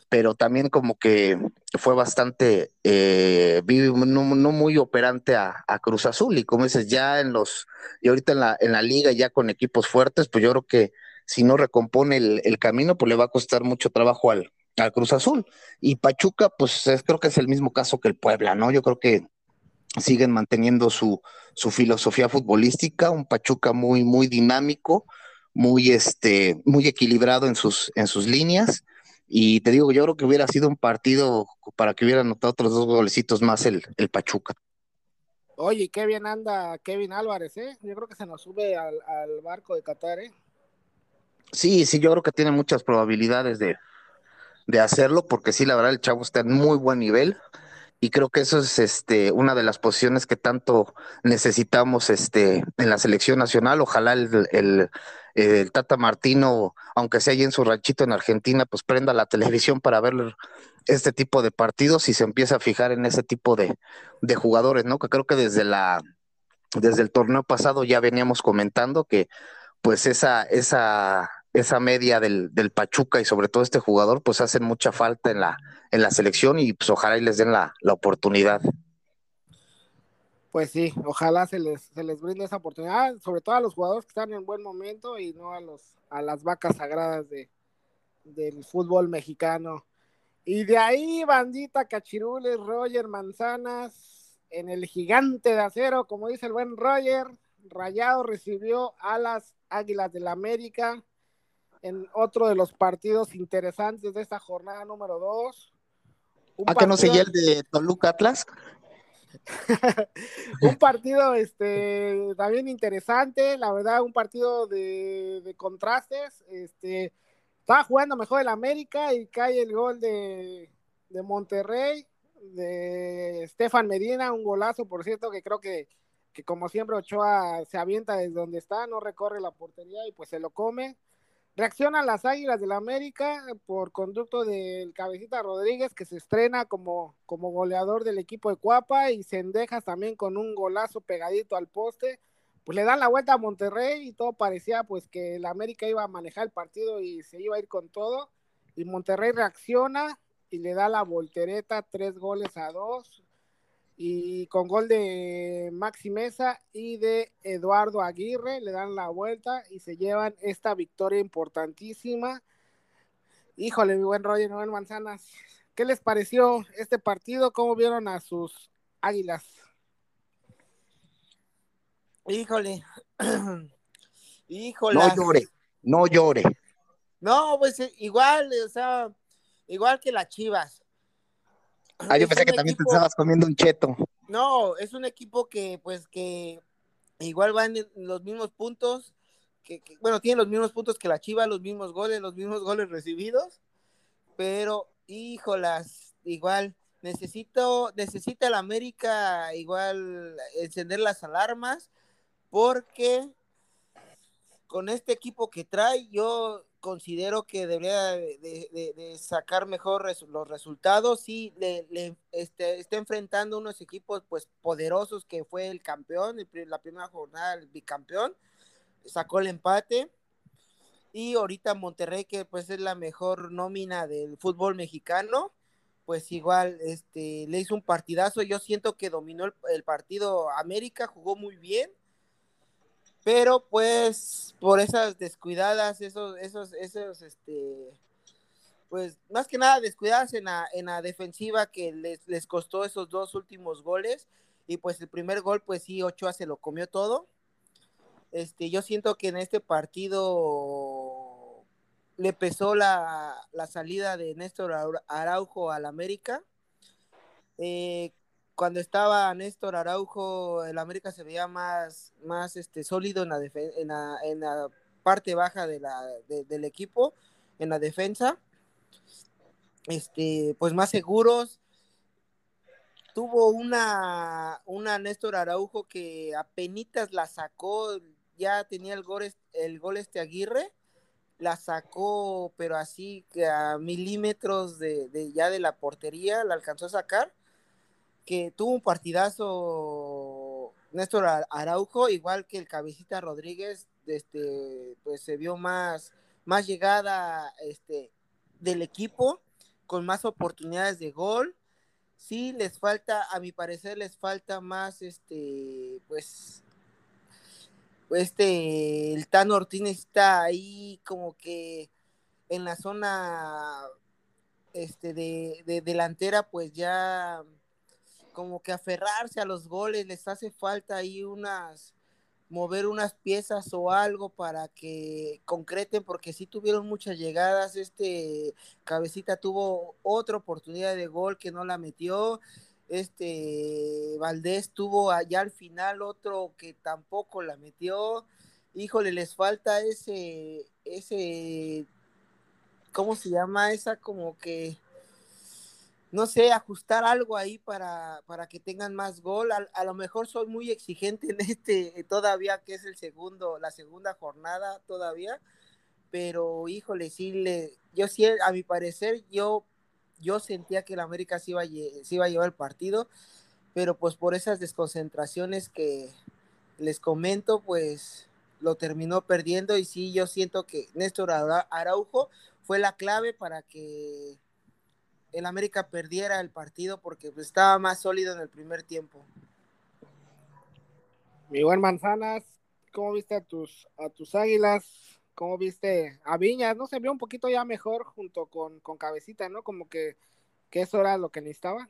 pero también como que fue bastante, eh, no, muy operante a, Cruz Azul. Y como dices, ya en los, y ahorita en la, en la liga, ya con equipos fuertes, pues yo creo que si no recompone el, camino, pues le va a costar mucho trabajo al, Cruz Azul. Y Pachuca, pues creo que es el mismo caso que el Puebla, ¿no? Yo creo que siguen manteniendo su, su filosofía futbolística, un Pachuca muy, muy dinámico, muy, este, muy equilibrado en sus, en sus líneas y te digo, yo creo que hubiera sido un partido para que hubiera anotado otros dos golecitos más el, el Pachuca. Oye, qué bien anda Kevin Álvarez, ¿eh? Yo creo que se nos sube al, barco de Qatar, ¿eh? Sí, sí, yo creo que tiene muchas probabilidades de, de hacerlo, porque sí, la verdad, el chavo está en muy buen nivel y creo que eso es este una de las posiciones que tanto necesitamos este en la selección nacional. Ojalá el, el, Tata Martino, aunque sea allí en su ranchito en Argentina, pues prenda la televisión para ver este tipo de partidos y se empieza a fijar en ese tipo de, de jugadores, ¿no? Que creo que desde la desde el torneo pasado ya veníamos comentando que pues esa, esa esa media del, del, Pachuca y sobre todo este jugador, pues hacen mucha falta en la, en la selección y pues ojalá y les den la, oportunidad. Pues sí, ojalá se les, se les brinde esa oportunidad, sobre todo a los jugadores que están en buen momento y no a los a las vacas sagradas de, del fútbol mexicano. Y de ahí, bandita Cachirules, Roger Manzanas, en el gigante de acero, como dice el buen Roger, Rayado recibió a las Águilas del la América en otro de los partidos interesantes de esta jornada número 2. ¿A que no seguía el de Toluca Atlas? un partido este también interesante, la verdad, un partido de, contrastes. Este estaba jugando mejor el América y cae el gol de, de Monterrey, de Stefan Medina, un golazo, por cierto, que creo que, que como siempre Ochoa se avienta desde donde está, no recorre la portería y pues se lo come. Reaccionan las Águilas del la América por conducto del Cabecita Rodríguez, que se estrena como, como goleador del equipo de Cuapa, y Sendejas también con un golazo pegadito al poste. Pues le dan la vuelta a Monterrey y todo parecía pues que el América iba a manejar el partido y se iba a ir con todo. Y Monterrey reacciona y le da la voltereta, tres goles a dos y con gol de Maxi Mesa y de Eduardo Aguirre le dan la vuelta y se llevan esta victoria importantísima. Híjole, mi buen Roger Noel Manzanas, ¿qué les pareció este partido? ¿Cómo vieron a sus águilas? Híjole, híjole. No llore, no llore. No, pues eh, igual, o sea, igual que las Chivas. Ah, yo pensé que también te estabas comiendo un cheto. No, es un equipo que, pues, que igual van en los mismos puntos, que, bueno, tiene los mismos puntos que la Chiva, los mismos goles, los mismos goles recibidos, pero, híjolas, igual, necesito, necesita el América igual encender las alarmas, porque con este equipo que trae, yo considero que debería de, sacar mejor los resultados. Sí, le, este, está enfrentando unos equipos pues poderosos que fue el campeón, la primera jornada el bicampeón, sacó el empate. Y ahorita Monterrey, que pues es la mejor nómina del fútbol mexicano, pues igual este, le hizo un partidazo. Yo siento que dominó el partido América, jugó muy bien pero pues por esas descuidadas, esos, esos, esos, este, pues más que nada descuidadas en la, en la defensiva que les, les costó esos dos últimos goles. Y pues el primer gol, pues sí, Ochoa se lo comió todo. Este, yo siento que en este partido le pesó la, la salida de Néstor Araujo al América. Eh, cuando estaba Néstor Araujo, el América se veía más, más este, sólido en la, en la, parte baja del equipo, en la defensa. Este, pues más seguros. Tuvo una, una Néstor Araujo que apenas la sacó, ya tenía el gol, el gol este Aguirre, la sacó, pero así a milímetros de ya de la portería, la alcanzó a sacar que tuvo un partidazo Néstor Araujo, igual que el Cabecita Rodríguez, este, pues se vio más, más llegada este, del equipo, con más oportunidades de gol. Sí, les falta, a mi parecer, les falta más, este, pues, este, el Tano Ortiz está ahí como que en la zona, este, de, de delantera, pues ya como que aferrarse a los goles, les hace falta ahí unas, mover unas piezas o algo para que concreten, porque sí tuvieron muchas llegadas, este Cabecita tuvo otra oportunidad de gol que no la metió, este Valdés tuvo allá al final otro que tampoco la metió, híjole, les falta ese, ese, ¿cómo se llama? Esa como que no sé, ajustar algo ahí para, para que tengan más gol. A, lo mejor soy muy exigente en este todavía, que es el segundo, la segunda jornada todavía, pero híjole, sí le, yo sí, a mi parecer, yo, yo sentía que el América sí iba, a, iba a llevar el partido, pero pues por esas desconcentraciones que les comento, pues lo terminó perdiendo y sí, yo siento que Néstor Araujo fue la clave para que el América perdiera el partido porque pues, estaba más sólido en el primer tiempo. Mi buen Manzanas, ¿cómo viste a tus, a tus águilas? ¿Cómo viste a Viñas? ¿No se vio un poquito ya mejor junto con, con Cabecita, ¿no? Como que, que eso era lo que necesitaba.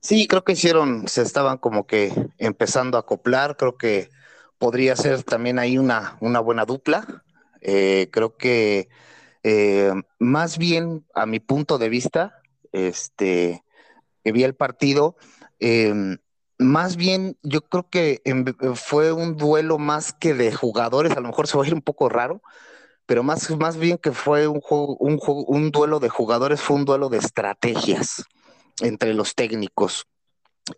Sí, creo que hicieron, se estaban como que empezando a acoplar, creo que podría ser también ahí una, una buena dupla. Eh, creo que eh, más bien, a mi punto de vista, este, que vi el partido, em, más bien yo creo que fue un duelo más que de jugadores, a lo mejor se va a ir un poco raro, pero más, más bien que fue un, juego, un, un duelo de jugadores, fue un duelo de estrategias entre los técnicos.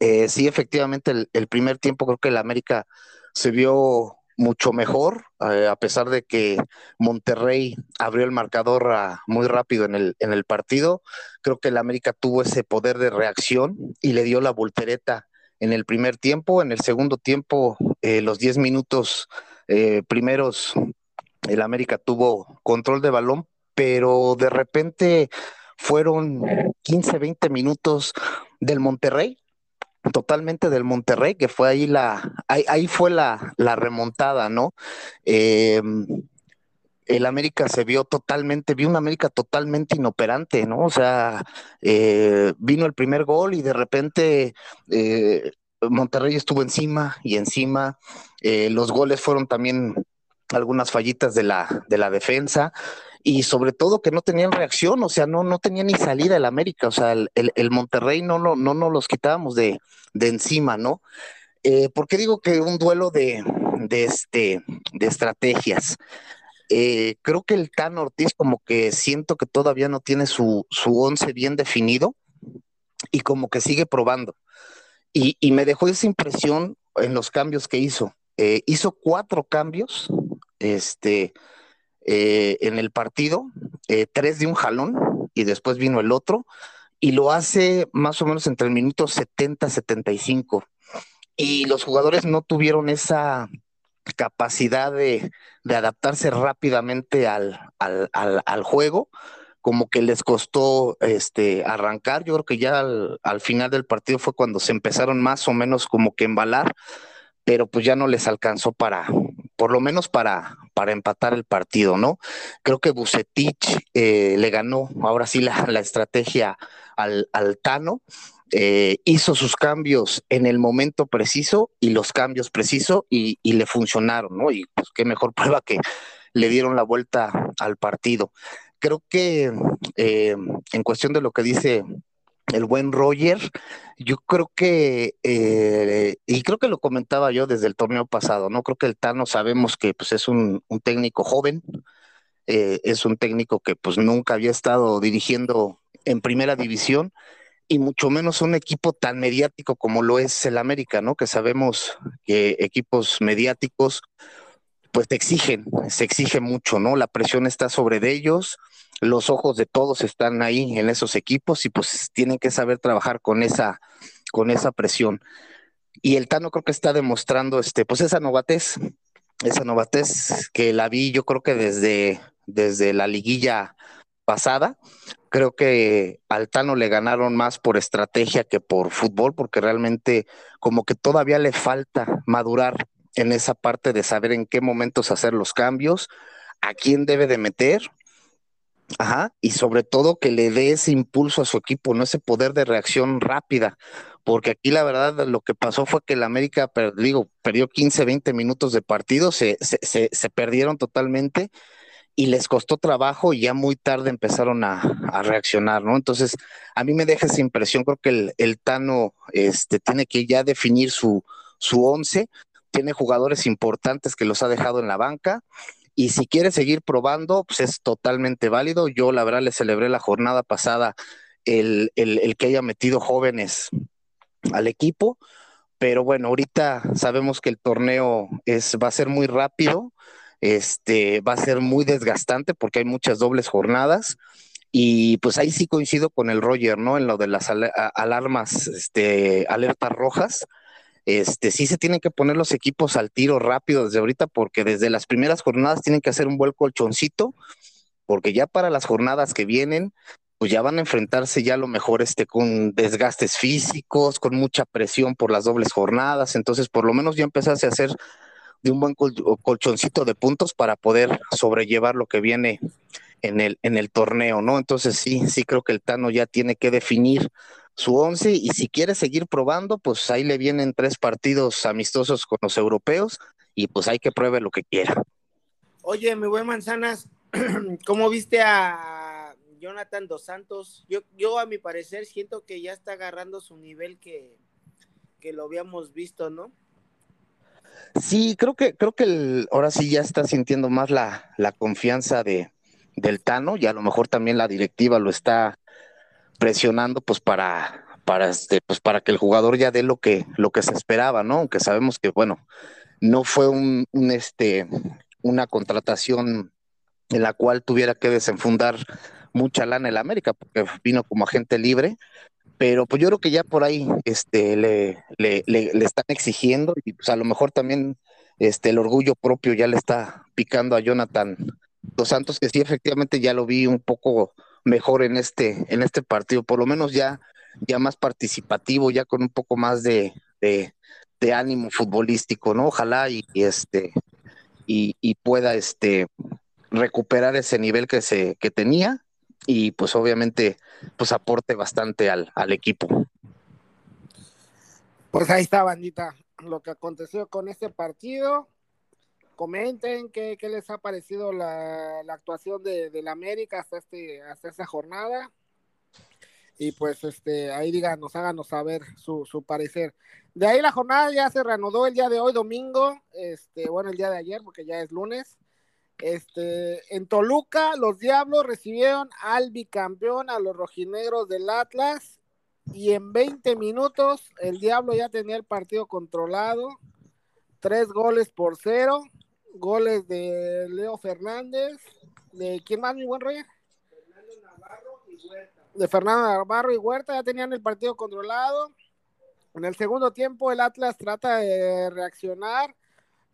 Eh, sí, efectivamente, el, el, primer tiempo creo que el América se vio mucho mejor, eh, a pesar de que Monterrey abrió el marcador muy rápido en el, en el partido. Creo que el América tuvo ese poder de reacción y le dio la voltereta en el primer tiempo. En el segundo tiempo, eh, los 10 minutos eh, primeros, el América tuvo control de balón, pero de repente fueron 15, 20 minutos del Monterrey totalmente del Monterrey, que fue ahí la, ahí, fue la, remontada, ¿no? Em, el América se vio totalmente, vio una América totalmente inoperante, ¿no? O sea, eh, vino el primer gol y de repente eh, Monterrey estuvo encima y encima. Eh, los goles fueron también algunas fallitas de la, de la defensa y sobre todo que no tenían reacción, o sea, no, no tenía ni salida el América, o sea, el, el, Monterrey no, no, no nos los quitábamos de, de encima, ¿no? Eh, ¿Por qué digo que un duelo de, de, este, de estrategias? Eh, creo que el Tan Ortiz como que siento que todavía no tiene su, su once bien definido y como que sigue probando. Y, y me dejó esa impresión en los cambios que hizo. Eh, hizo cuatro cambios, este, eh, en el partido, eh, tres de un jalón y después vino el otro, y lo hace más o menos entre el minuto 70-75. Y los jugadores no tuvieron esa capacidad de, adaptarse rápidamente al, al, juego, como que les costó este, arrancar. Yo creo que ya al, al, final del partido fue cuando se empezaron más o menos como que embalar, pero pues ya no les alcanzó para, por lo menos para, para empatar el partido, ¿no? Creo que Bucetich eh, le ganó ahora sí la, estrategia al, Tano. Eh, hizo sus cambios en el momento preciso y los cambios precisos y, le funcionaron, ¿no? Y pues qué mejor prueba que le dieron la vuelta al partido. Creo que eh, en cuestión de lo que dice el buen Roger, yo creo que, eh, y creo que lo comentaba yo desde el torneo pasado, ¿no? Creo que el Tano sabemos que pues, es un, técnico joven, eh, es un técnico que pues nunca había estado dirigiendo en primera división y mucho menos un equipo tan mediático como lo es el América, ¿no? Que sabemos que equipos mediáticos pues te exigen, se exige mucho, ¿no? La presión está sobre de ellos, los ojos de todos están ahí en esos equipos y pues tienen que saber trabajar con esa, con esa presión. Y el Tano creo que está demostrando este, pues esa novatez, esa novatez que la vi yo creo que desde, desde la liguilla pasada. Creo que al Tano le ganaron más por estrategia que por fútbol, porque realmente como que todavía le falta madurar en esa parte de saber en qué momentos hacer los cambios, a quién debe de meter, ajá, y sobre todo que le dé ese impulso a su equipo, no ese poder de reacción rápida, porque aquí la verdad lo que pasó fue que el América, digo, perdió 15, 20 minutos de partido, se, se, se, perdieron totalmente y les costó trabajo y ya muy tarde empezaron a, a, reaccionar, ¿no? Entonces, a mí me deja esa impresión, creo que el, el Tano este, tiene que ya definir su, su once, tiene jugadores importantes que los ha dejado en la banca y si quiere seguir probando, pues es totalmente válido. Yo la verdad le celebré la jornada pasada el, el, que haya metido jóvenes al equipo, pero bueno, ahorita sabemos que el torneo es, va a ser muy rápido, este, va a ser muy desgastante porque hay muchas dobles jornadas. Y pues ahí sí coincido con el Roger, ¿no? En lo de las alarmas, este, alertas rojas este, sí se tienen que poner los equipos al tiro rápido desde ahorita, porque desde las primeras jornadas tienen que hacer un buen colchoncito, porque ya para las jornadas que vienen, pues ya van a enfrentarse ya a lo mejor este, con desgastes físicos, con mucha presión por las dobles jornadas, entonces por lo menos ya empezase a hacer de un buen colchoncito de puntos para poder sobrellevar lo que viene en el, en el torneo, ¿no? Entonces sí, sí creo que el Tano ya tiene que definir su once y si quiere seguir probando, pues ahí le vienen tres partidos amistosos con los europeos y pues hay que pruebe lo que quiera. Oye, mi buen Manzanas, ¿cómo viste a Jonathan Dos Santos? Yo, yo a mi parecer siento que ya está agarrando su nivel que, que lo habíamos visto, ¿no? Sí, creo que, creo que el, ahora sí ya está sintiendo más la, la confianza de, del Tano y a lo mejor también la directiva lo está presionando pues para para este pues para que el jugador ya dé lo que lo que se esperaba no aunque sabemos que bueno no fue un, este una contratación en la cual tuviera que desenfundar mucha lana el América porque vino como agente libre pero pues yo creo que ya por ahí este le, le, le, le están exigiendo y pues a lo mejor también este el orgullo propio ya le está picando a Jonathan Dos Santos que sí efectivamente ya lo vi un poco mejor en este, en este partido, por lo menos ya, ya más participativo, ya con un poco más de, de, ánimo futbolístico, ¿no? Ojalá y, este y, y, pueda este recuperar ese nivel que se que tenía y pues obviamente pues aporte bastante al, al equipo. Pues ahí está, bandita, lo que aconteció con este partido comenten qué, les ha parecido la, actuación de, la América hasta este hasta esta jornada. Y pues este ahí díganos háganos saber su, su parecer. De ahí la jornada ya se reanudó el día de hoy domingo este bueno el día de ayer porque ya es lunes. Este en Toluca los Diablos recibieron al bicampeón a los rojinegros del Atlas y en 20 minutos el Diablo ya tenía el partido controlado tres goles por cero goles de Leo Fernández, de quién más, mi buen Roger? De Fernando Navarro y Huerta, ya tenían el partido controlado. En el segundo tiempo el Atlas trata de reaccionar,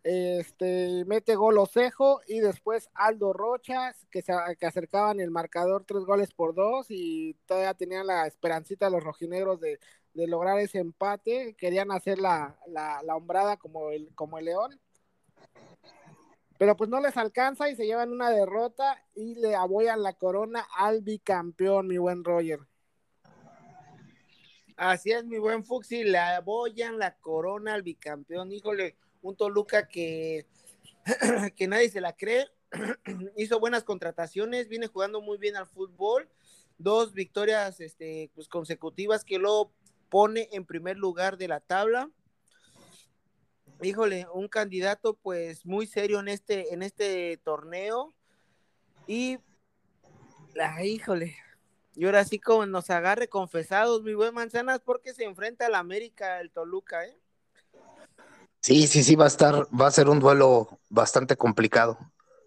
este, mete gol Osejo y después Aldo Rochas, que, se, que acercaban el marcador tres goles por dos y todavía tenían la esperancita los rojinegros de, de lograr ese empate, querían hacer la, la, la hombrada como el, como el León pero pues no les alcanza y se llevan una derrota y le aboyan la corona al bicampeón, mi buen Roger. Así es, mi buen Fuxi, le aboyan la corona al bicampeón. Híjole, un Toluca que, que nadie se la cree. Hizo buenas contrataciones, viene jugando muy bien al fútbol. Dos victorias este, pues, consecutivas que lo pone en primer lugar de la tabla híjole, un candidato pues muy serio en este, en este torneo. Y, la, híjole, y ahora sí como nos agarre confesados, mi buen Manzanas, porque se enfrenta al América, el Toluca, ¿eh? Sí, sí, sí, va a estar, va a ser un duelo bastante complicado.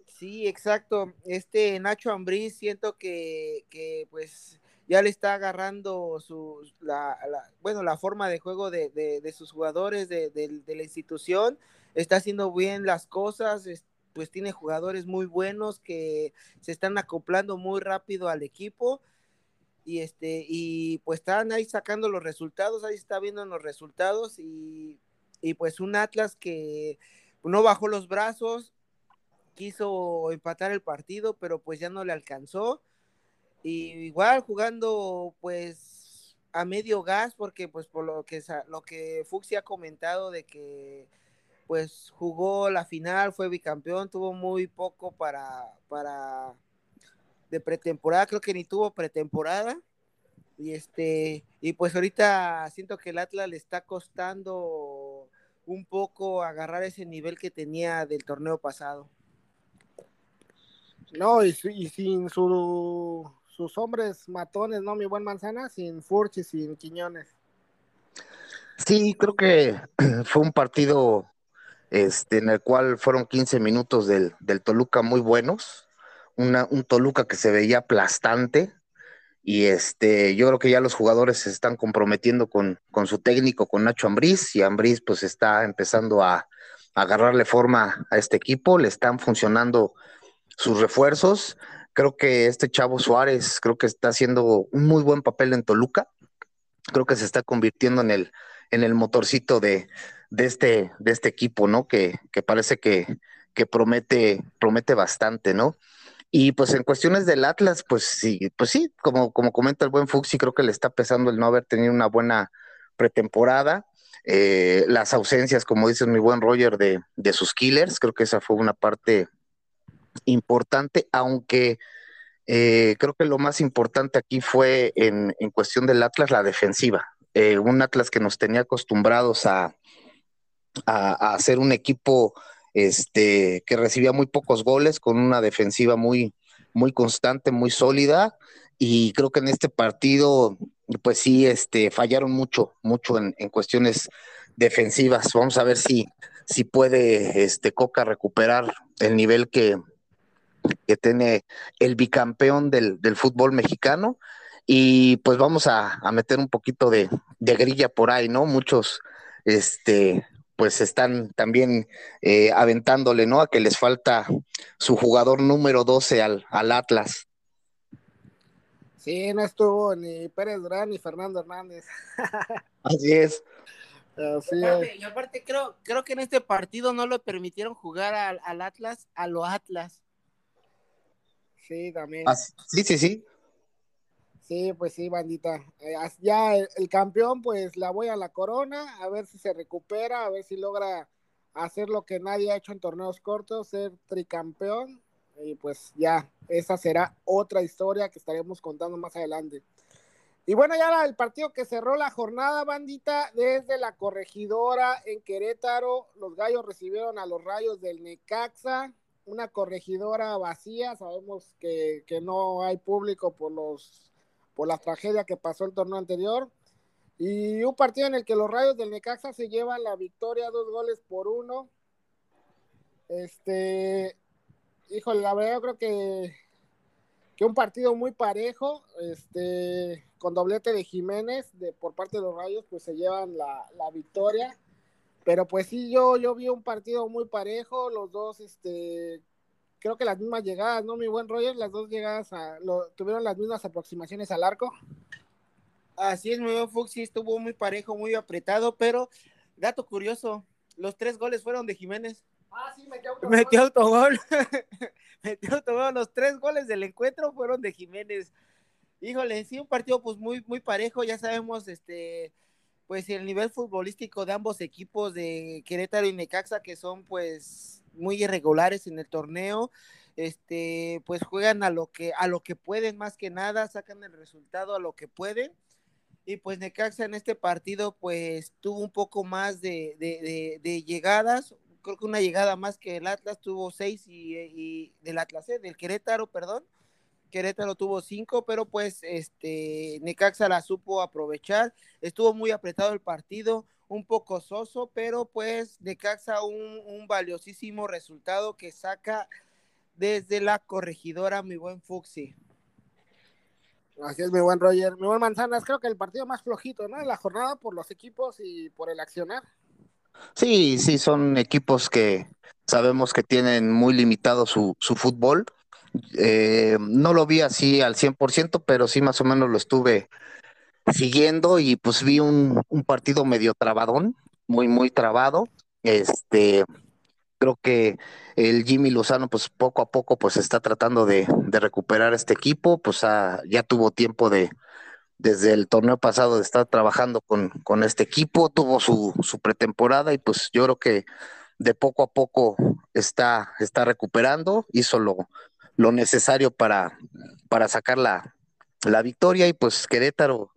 Sí, exacto. Este Nacho Ambriz, siento que, que pues ya le está agarrando su, la, bueno, la forma de juego de, de, sus jugadores, de, de, la institución, está haciendo bien las cosas, pues tiene jugadores muy buenos que se están acoplando muy rápido al equipo y este y pues están ahí sacando los resultados, ahí está viendo los resultados y, y pues un Atlas que no bajó los brazos, quiso empatar el partido, pero pues ya no le alcanzó y igual jugando pues a medio gas porque pues por lo que lo que Fuxi ha comentado de que pues jugó la final, fue bicampeón, tuvo muy poco para para de pretemporada, creo que ni tuvo pretemporada. Y este y pues ahorita siento que el Atlas le está costando un poco agarrar ese nivel que tenía del torneo pasado. No, y, y sin su sus hombres matones, ¿no? Mi buen manzana, sin Furch sin Quiñones. Sí, creo que fue un partido este, en el cual fueron 15 minutos del, del Toluca muy buenos, Una, un Toluca que se veía aplastante, y este, yo creo que ya los jugadores se están comprometiendo con, con su técnico, con Nacho Ambriz, y Ambriz pues está empezando a, agarrarle forma a este equipo, le están funcionando sus refuerzos, Creo que este chavo Suárez, creo que está haciendo un muy buen papel en Toluca. Creo que se está convirtiendo en el, en el motorcito de, de, este, de este equipo, ¿no? Que, que parece que, que promete, promete bastante, ¿no? Y pues en cuestiones del Atlas, pues sí, pues sí, como, como comenta el buen Fuxi, creo que le está pesando el no haber tenido una buena pretemporada. Eh, las ausencias, como dice mi buen Roger, de, de, sus killers, creo que esa fue una parte importante, aunque eh, creo que lo más importante aquí fue en, en cuestión del Atlas la defensiva. Eh, un Atlas que nos tenía acostumbrados a, a, a, un equipo este, que recibía muy pocos goles, con una defensiva muy, muy constante, muy sólida. Y creo que en este partido, pues sí, este, fallaron mucho, mucho en, en cuestiones defensivas. Vamos a ver si, si puede este, Coca recuperar el nivel que, que tiene el bicampeón del, del fútbol mexicano. Y pues vamos a, a meter un poquito de, de, grilla por ahí, ¿no? Muchos, este, pues están también eh, aventándole, ¿no? A que les falta su jugador número 12 al, al Atlas. Sí, no estuvo ni Pérez Durán ni Fernando Hernández. Así es. Así aparte, y aparte creo, creo que en este partido no lo permitieron jugar al, al Atlas a lo Atlas. Sí, también. Ah, sí, sí, sí. Sí, pues sí, bandita. Eh, ya el, campeón, pues la voy a la corona, a ver si se recupera, a ver si logra hacer lo que nadie ha hecho en torneos cortos, ser tricampeón. Y pues ya, esa será otra historia que estaremos contando más adelante. Y bueno, ya el partido que cerró la jornada, bandita, desde la corregidora en Querétaro, los gallos recibieron a los rayos del Necaxa una corregidora vacía, sabemos que, que, no hay público por los por la tragedia que pasó el torneo anterior. Y un partido en el que los rayos del Necaxa se llevan la victoria, dos goles por uno. Este, híjole, la verdad yo creo que, que un partido muy parejo, este, con doblete de Jiménez de, por parte de los Rayos, pues se llevan la, la victoria. Pero pues sí, yo, yo vi un partido muy parejo, los dos, este, creo que las mismas llegadas, ¿no? Mi buen Roger, las dos llegadas a, lo, tuvieron las mismas aproximaciones al arco. Así es, mi buen Fuxi, estuvo muy parejo, muy apretado, pero dato curioso, los tres goles fueron de Jiménez. Ah, sí, metió autogol. Metió autogol. metió autogol. Los tres goles del encuentro fueron de Jiménez. Híjole, sí, un partido pues muy, muy parejo, ya sabemos, este, pues el nivel futbolístico de ambos equipos de Querétaro y Necaxa que son pues muy irregulares en el torneo este pues juegan a lo que a lo que pueden más que nada sacan el resultado a lo que pueden y pues Necaxa en este partido pues tuvo un poco más de, llegadas creo que una llegada más que el Atlas tuvo seis y, y del Atlas ¿eh? del Querétaro perdón Querétaro tuvo cinco, pero pues este Necaxa la supo aprovechar. Estuvo muy apretado el partido, un poco soso, pero pues Necaxa un, un valiosísimo resultado que saca desde la corregidora, mi buen Fuxi. Así es, mi buen Roger. Mi buen Manzanas, creo que el partido más flojito, ¿no? En la jornada por los equipos y por el accionar. Sí, sí, son equipos que sabemos que tienen muy limitado su, su fútbol eh, no lo vi así al 100%, pero sí más o menos lo estuve siguiendo y pues vi un, partido medio trabadón, muy, muy trabado. Este, creo que el Jimmy Lozano pues poco a poco pues está tratando de, recuperar este equipo, pues ya tuvo tiempo de, desde el torneo pasado de estar trabajando con, este equipo, tuvo su, su pretemporada y pues yo creo que de poco a poco está, está recuperando, hizo lo, lo necesario para, para sacar la, la victoria y pues Querétaro,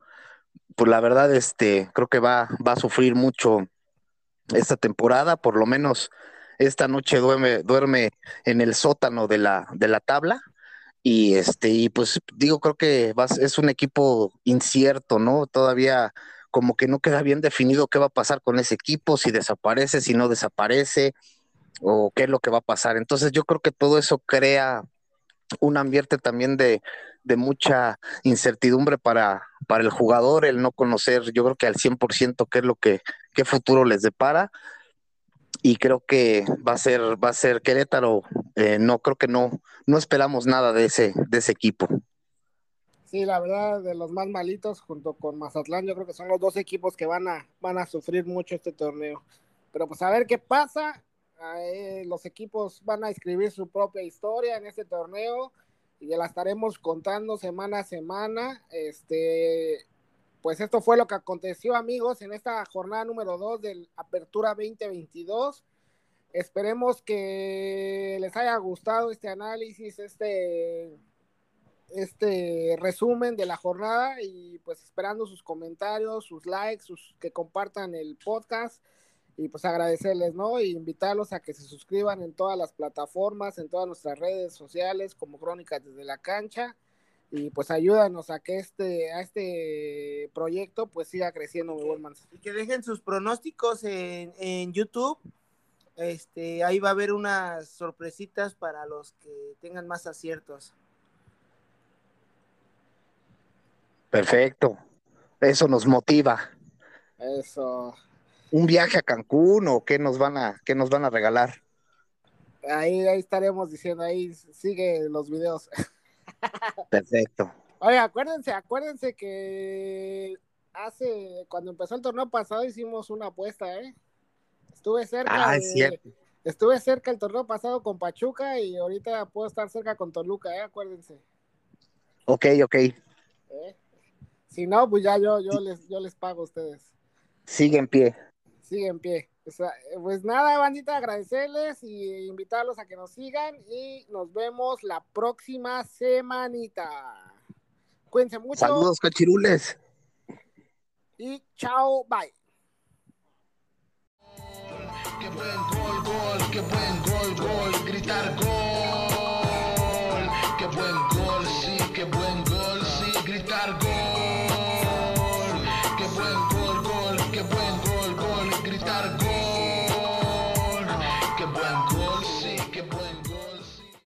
pues la verdad, este, creo que va, va a sufrir mucho esta temporada, por lo menos esta noche duerme, duerme en el sótano de la, de la tabla. Y este, y pues digo, creo que es un equipo incierto, ¿no? Todavía como que no queda bien definido qué va a pasar con ese equipo, si desaparece, si no desaparece, o qué es lo que va a pasar. Entonces yo creo que todo eso crea un ambiente también de, mucha incertidumbre para, para el jugador, el no conocer, yo creo que al 100% qué es lo que, qué futuro les depara. Y creo que va a ser, va a ser Querétaro, eh, no creo que no, no esperamos nada de ese, de ese equipo. Sí, la verdad, de los más malitos, junto con Mazatlán, yo creo que son los dos equipos que van a, van a sufrir mucho este torneo. Pero pues a ver qué pasa. Eh, los equipos van a escribir su propia historia en este torneo y ya la estaremos contando semana a semana. Este, pues esto fue lo que aconteció, amigos, en esta jornada número 2 del Apertura 2022. Esperemos que les haya gustado este análisis, este, este resumen de la jornada y pues esperando sus comentarios, sus likes, sus, que compartan el podcast y pues agradecerles, ¿no? Y invitarlos a que se suscriban en todas las plataformas, en todas nuestras redes sociales como Crónicas desde la cancha y pues ayúdanos a que este a este proyecto pues siga creciendo mi buen Y que dejen sus pronósticos en, en YouTube. Este, ahí va a haber unas sorpresitas para los que tengan más aciertos. Perfecto. Eso nos motiva. Eso un viaje a Cancún o qué nos van a, qué nos van a regalar. Ahí, ahí estaremos diciendo, ahí sigue los videos. Perfecto. Oye, acuérdense, acuérdense que hace, cuando empezó el torneo pasado hicimos una apuesta, ¿eh? Estuve cerca. Ah, cierto. Estuve cerca el torneo pasado con Pachuca y ahorita puedo estar cerca con Toluca, ¿eh? Acuérdense. Ok, ok. ¿Eh? Si no, pues ya yo, yo, les, yo les pago a ustedes. Sigue en pie sigue en pie. Eh, pues nada, bandita, agradecerles y invitarlos a que nos sigan y nos vemos la próxima semanita. Cuídense mucho. Saludos, cachirules. Y chao, bye. Qué buen gol, gol, qué buen gol, gol, gritar gol. Qué buen